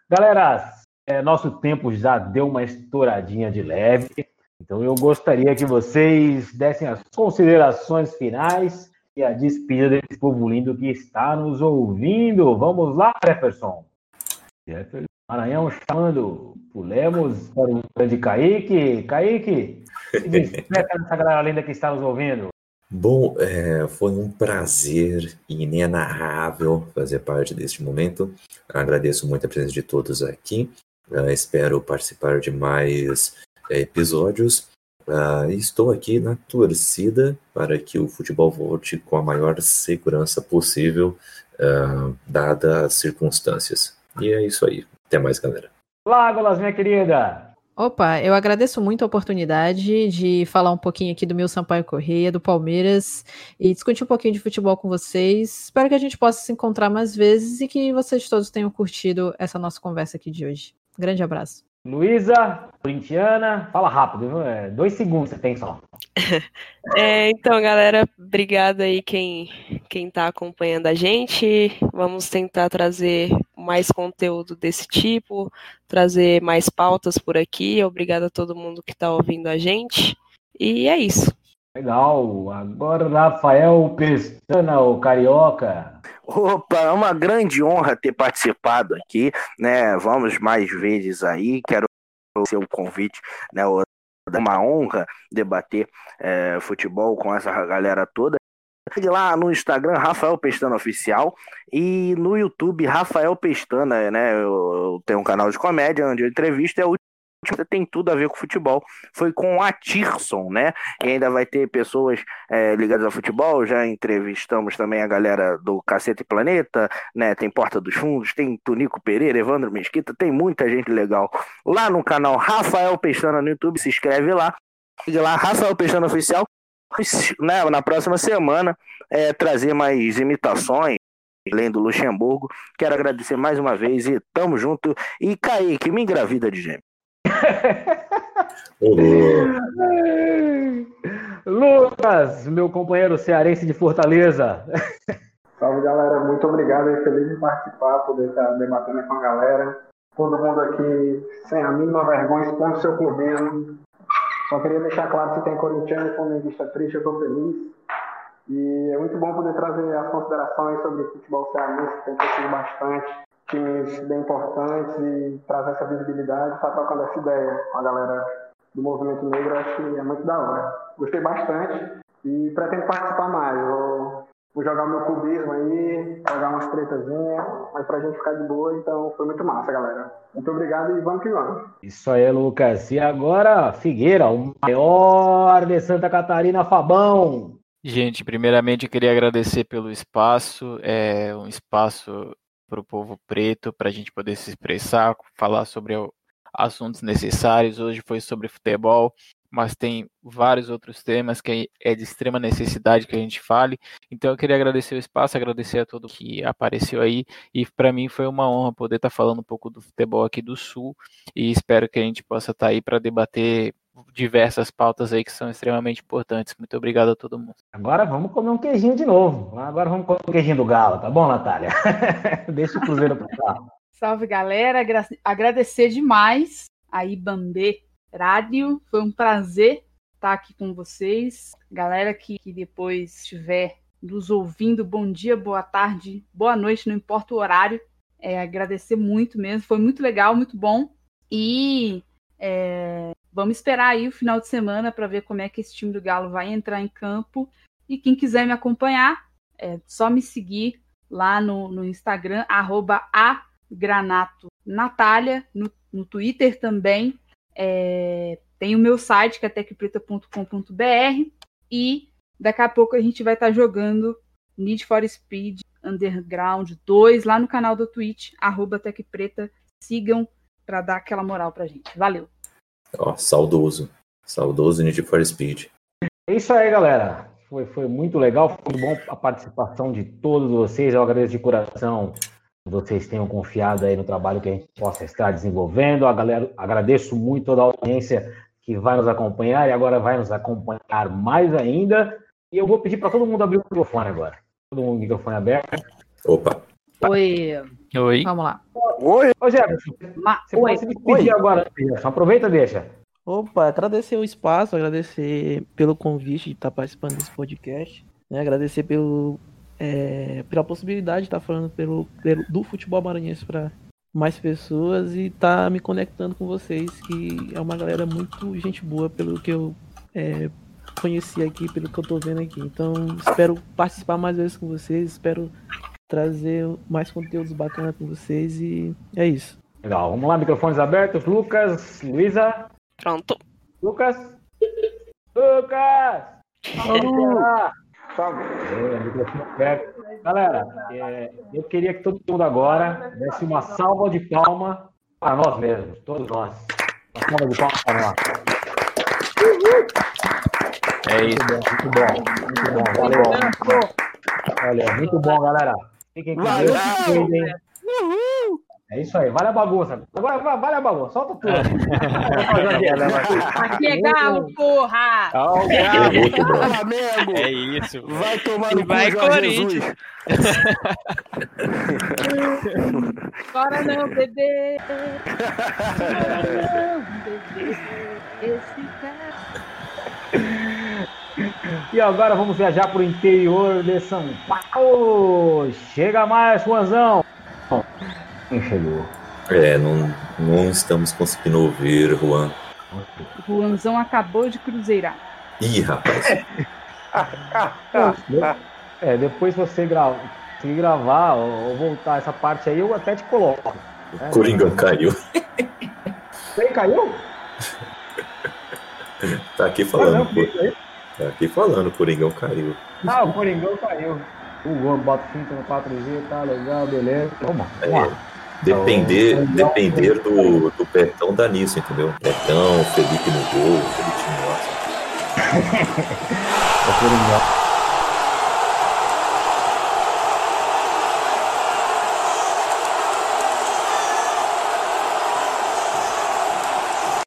Galera, é, nosso tempo já deu uma estouradinha de leve, então eu gostaria que vocês dessem as considerações finais e a despedida desse povo lindo que está nos ouvindo. Vamos lá, Jefferson. Jefferson Maranhão chamando. Pulemos para o grande Kaique. Kaique, despeça nessa galera linda que está nos ouvindo. Bom, é, foi um prazer inenarrável fazer parte deste momento. Agradeço muito a presença de todos aqui. Uh, espero participar de mais é, episódios. Uh, estou aqui na torcida para que o futebol volte com a maior segurança possível, uh, dadas as circunstâncias. E é isso aí. Até mais, galera. Lágolas, minha querida! Opa, eu agradeço muito a oportunidade de falar um pouquinho aqui do meu Sampaio Correia, do Palmeiras, e discutir um pouquinho de futebol com vocês. Espero que a gente possa se encontrar mais vezes e que vocês todos tenham curtido essa nossa conversa aqui de hoje. Grande abraço. Luísa, corintiana, fala rápido, é, dois segundos você tem só. É, então, galera, obrigada aí quem quem está acompanhando a gente. Vamos tentar trazer mais conteúdo desse tipo, trazer mais pautas por aqui. Obrigada a todo mundo que está ouvindo a gente. E é isso. Legal. Agora, Rafael Pestana, o Carioca. Opa, é uma grande honra ter participado aqui, né? Vamos mais vezes aí. Quero o convite, né? Uma honra debater é, futebol com essa galera toda. Lá no Instagram, Rafael Pestana Oficial, e no YouTube, Rafael Pestana, né? Eu tenho um canal de comédia onde eu entrevisto, é o tem tudo a ver com futebol. Foi com a Tirson, né? E ainda vai ter pessoas é, ligadas ao futebol. Já entrevistamos também a galera do Cacete Planeta, né? Tem Porta dos Fundos, tem Tunico Pereira, Evandro Mesquita, tem muita gente legal. Lá no canal Rafael Pestana no YouTube, se inscreve lá. Siga lá, Rafael Pestana Oficial. Né, na próxima semana, é, trazer mais imitações além do Luxemburgo. Quero agradecer mais uma vez e tamo junto. E Kaique, me engravida de gêmeo. Lucas, meu companheiro cearense de Fortaleza. Salve galera, muito obrigado. Feliz em participar, poder estar debatendo com a galera. Todo mundo aqui sem a mínima vergonha, expondo seu clubismo. Só queria deixar claro que tem corintiano e flamenguista triste, eu estou feliz. E é muito bom poder trazer as considerações sobre futebol cearense, que tem crescido bastante, times bem importantes e trazer essa visibilidade, estar tá trocando essa ideia com a galera do movimento negro, acho que é muito da hora. Gostei bastante e pretendo participar mais. Vou, vou jogar o meu clubismo aí, jogar umas tretazinhas, mas pra gente ficar de boa, então foi muito massa, galera. Muito obrigado e vamos que vamos. Isso aí, Lucas. E agora, Figueira, o maior de Santa Catarina, Fabão. Gente, primeiramente eu queria agradecer pelo espaço, é um espaço para o povo preto, para a gente poder se expressar, falar sobre assuntos necessários. Hoje foi sobre futebol, mas tem vários outros temas que é de extrema necessidade que a gente fale. Então eu queria agradecer o espaço, agradecer a todo que apareceu aí e para mim foi uma honra poder estar tá falando um pouco do futebol aqui do Sul e espero que a gente possa estar tá aí para debater diversas pautas aí que são extremamente importantes. Muito obrigado a todo mundo. Agora vamos comer um queijinho de novo. Agora vamos comer um queijinho do galo, tá bom, Natália? Deixa o Cruzeiro pra cá. Salve, galera. Agradecer demais a Ibambe Rádio. Foi um prazer estar aqui com vocês. Galera que, que depois estiver nos ouvindo, bom dia, boa tarde, boa noite, não importa o horário. É, agradecer muito mesmo. Foi muito legal, muito bom. E é, Vamos esperar aí o final de semana para ver como é que esse time do Galo vai entrar em campo. E quem quiser me acompanhar, é só me seguir lá no, no Instagram, arroba no, no Twitter também. É, tem o meu site, que é tecpreta.com.br. E daqui a pouco a gente vai estar tá jogando Need for Speed Underground 2 lá no canal do Twitch, arroba tecpreta. Sigam para dar aquela moral pra gente. Valeu! Ó, saudoso. Saudoso Need for Speed. É isso aí, galera. Foi, foi muito legal, foi muito bom a participação de todos vocês. Eu agradeço de coração que vocês tenham confiado aí no trabalho que a gente possa estar desenvolvendo. A galera, agradeço muito toda a audiência que vai nos acompanhar e agora vai nos acompanhar mais ainda. E eu vou pedir para todo mundo abrir o microfone agora. Todo mundo com o microfone aberto. Opa. Oi. Oi. Vamos lá. Oi. Ô, Jefferson, você Oi. pode se despedir Oi. agora. Aproveita, deixa. Opa, agradecer o espaço, agradecer pelo convite de estar participando desse podcast, né? agradecer pelo, é, pela possibilidade de estar falando pelo, pelo do futebol maranhense para mais pessoas e estar tá me conectando com vocês, que é uma galera muito gente boa pelo que eu é, conheci aqui, pelo que eu estou vendo aqui. Então, espero participar mais vezes com vocês, espero trazer mais conteúdos bacanas com vocês e é isso. Legal, vamos lá, microfones abertos. Lucas, Luísa. Pronto. Lucas. Lucas! Alô! É, microfone aberto. Galera, é, eu queria que todo mundo agora desse uma salva de palma para nós mesmos, todos nós. Uma salva de palma para nós. É isso. Muito bom, muito bom, muito bom. Valeu. Olha, muito bom, galera. Fiquem com Deus. Uhul! É isso aí, vale a bagunça. Agora vale a bagunça, solta tudo. Aqui é galo, porra! Oh, galo, Flamengo! É isso. Vai tomar no vai cu, Corinthians. Bora não, bebê! Bora não, bebê! Esse cara... E agora vamos viajar para o interior de São Paulo. Chega mais, Juanzão. Quem chegou? É, não, não estamos conseguindo ouvir, Juan. Juanzão acabou de cruzeirar. Ih, rapaz. é, depois você grava, se gravar ou voltar essa parte aí, eu até te coloco. O Coringão caiu. Ele caiu? Tá aqui falando. não, isso aí. Tá aqui falando, o Coringão caiu. Ah, o Coringão caiu. O gol bota 5 no 4G, tá legal, beleza. Vamos, vamos lá. Depender, Então, depender do, do Betão dá nisso, entendeu? Betão, Felipe no gol, aquele time lá. O Coringão.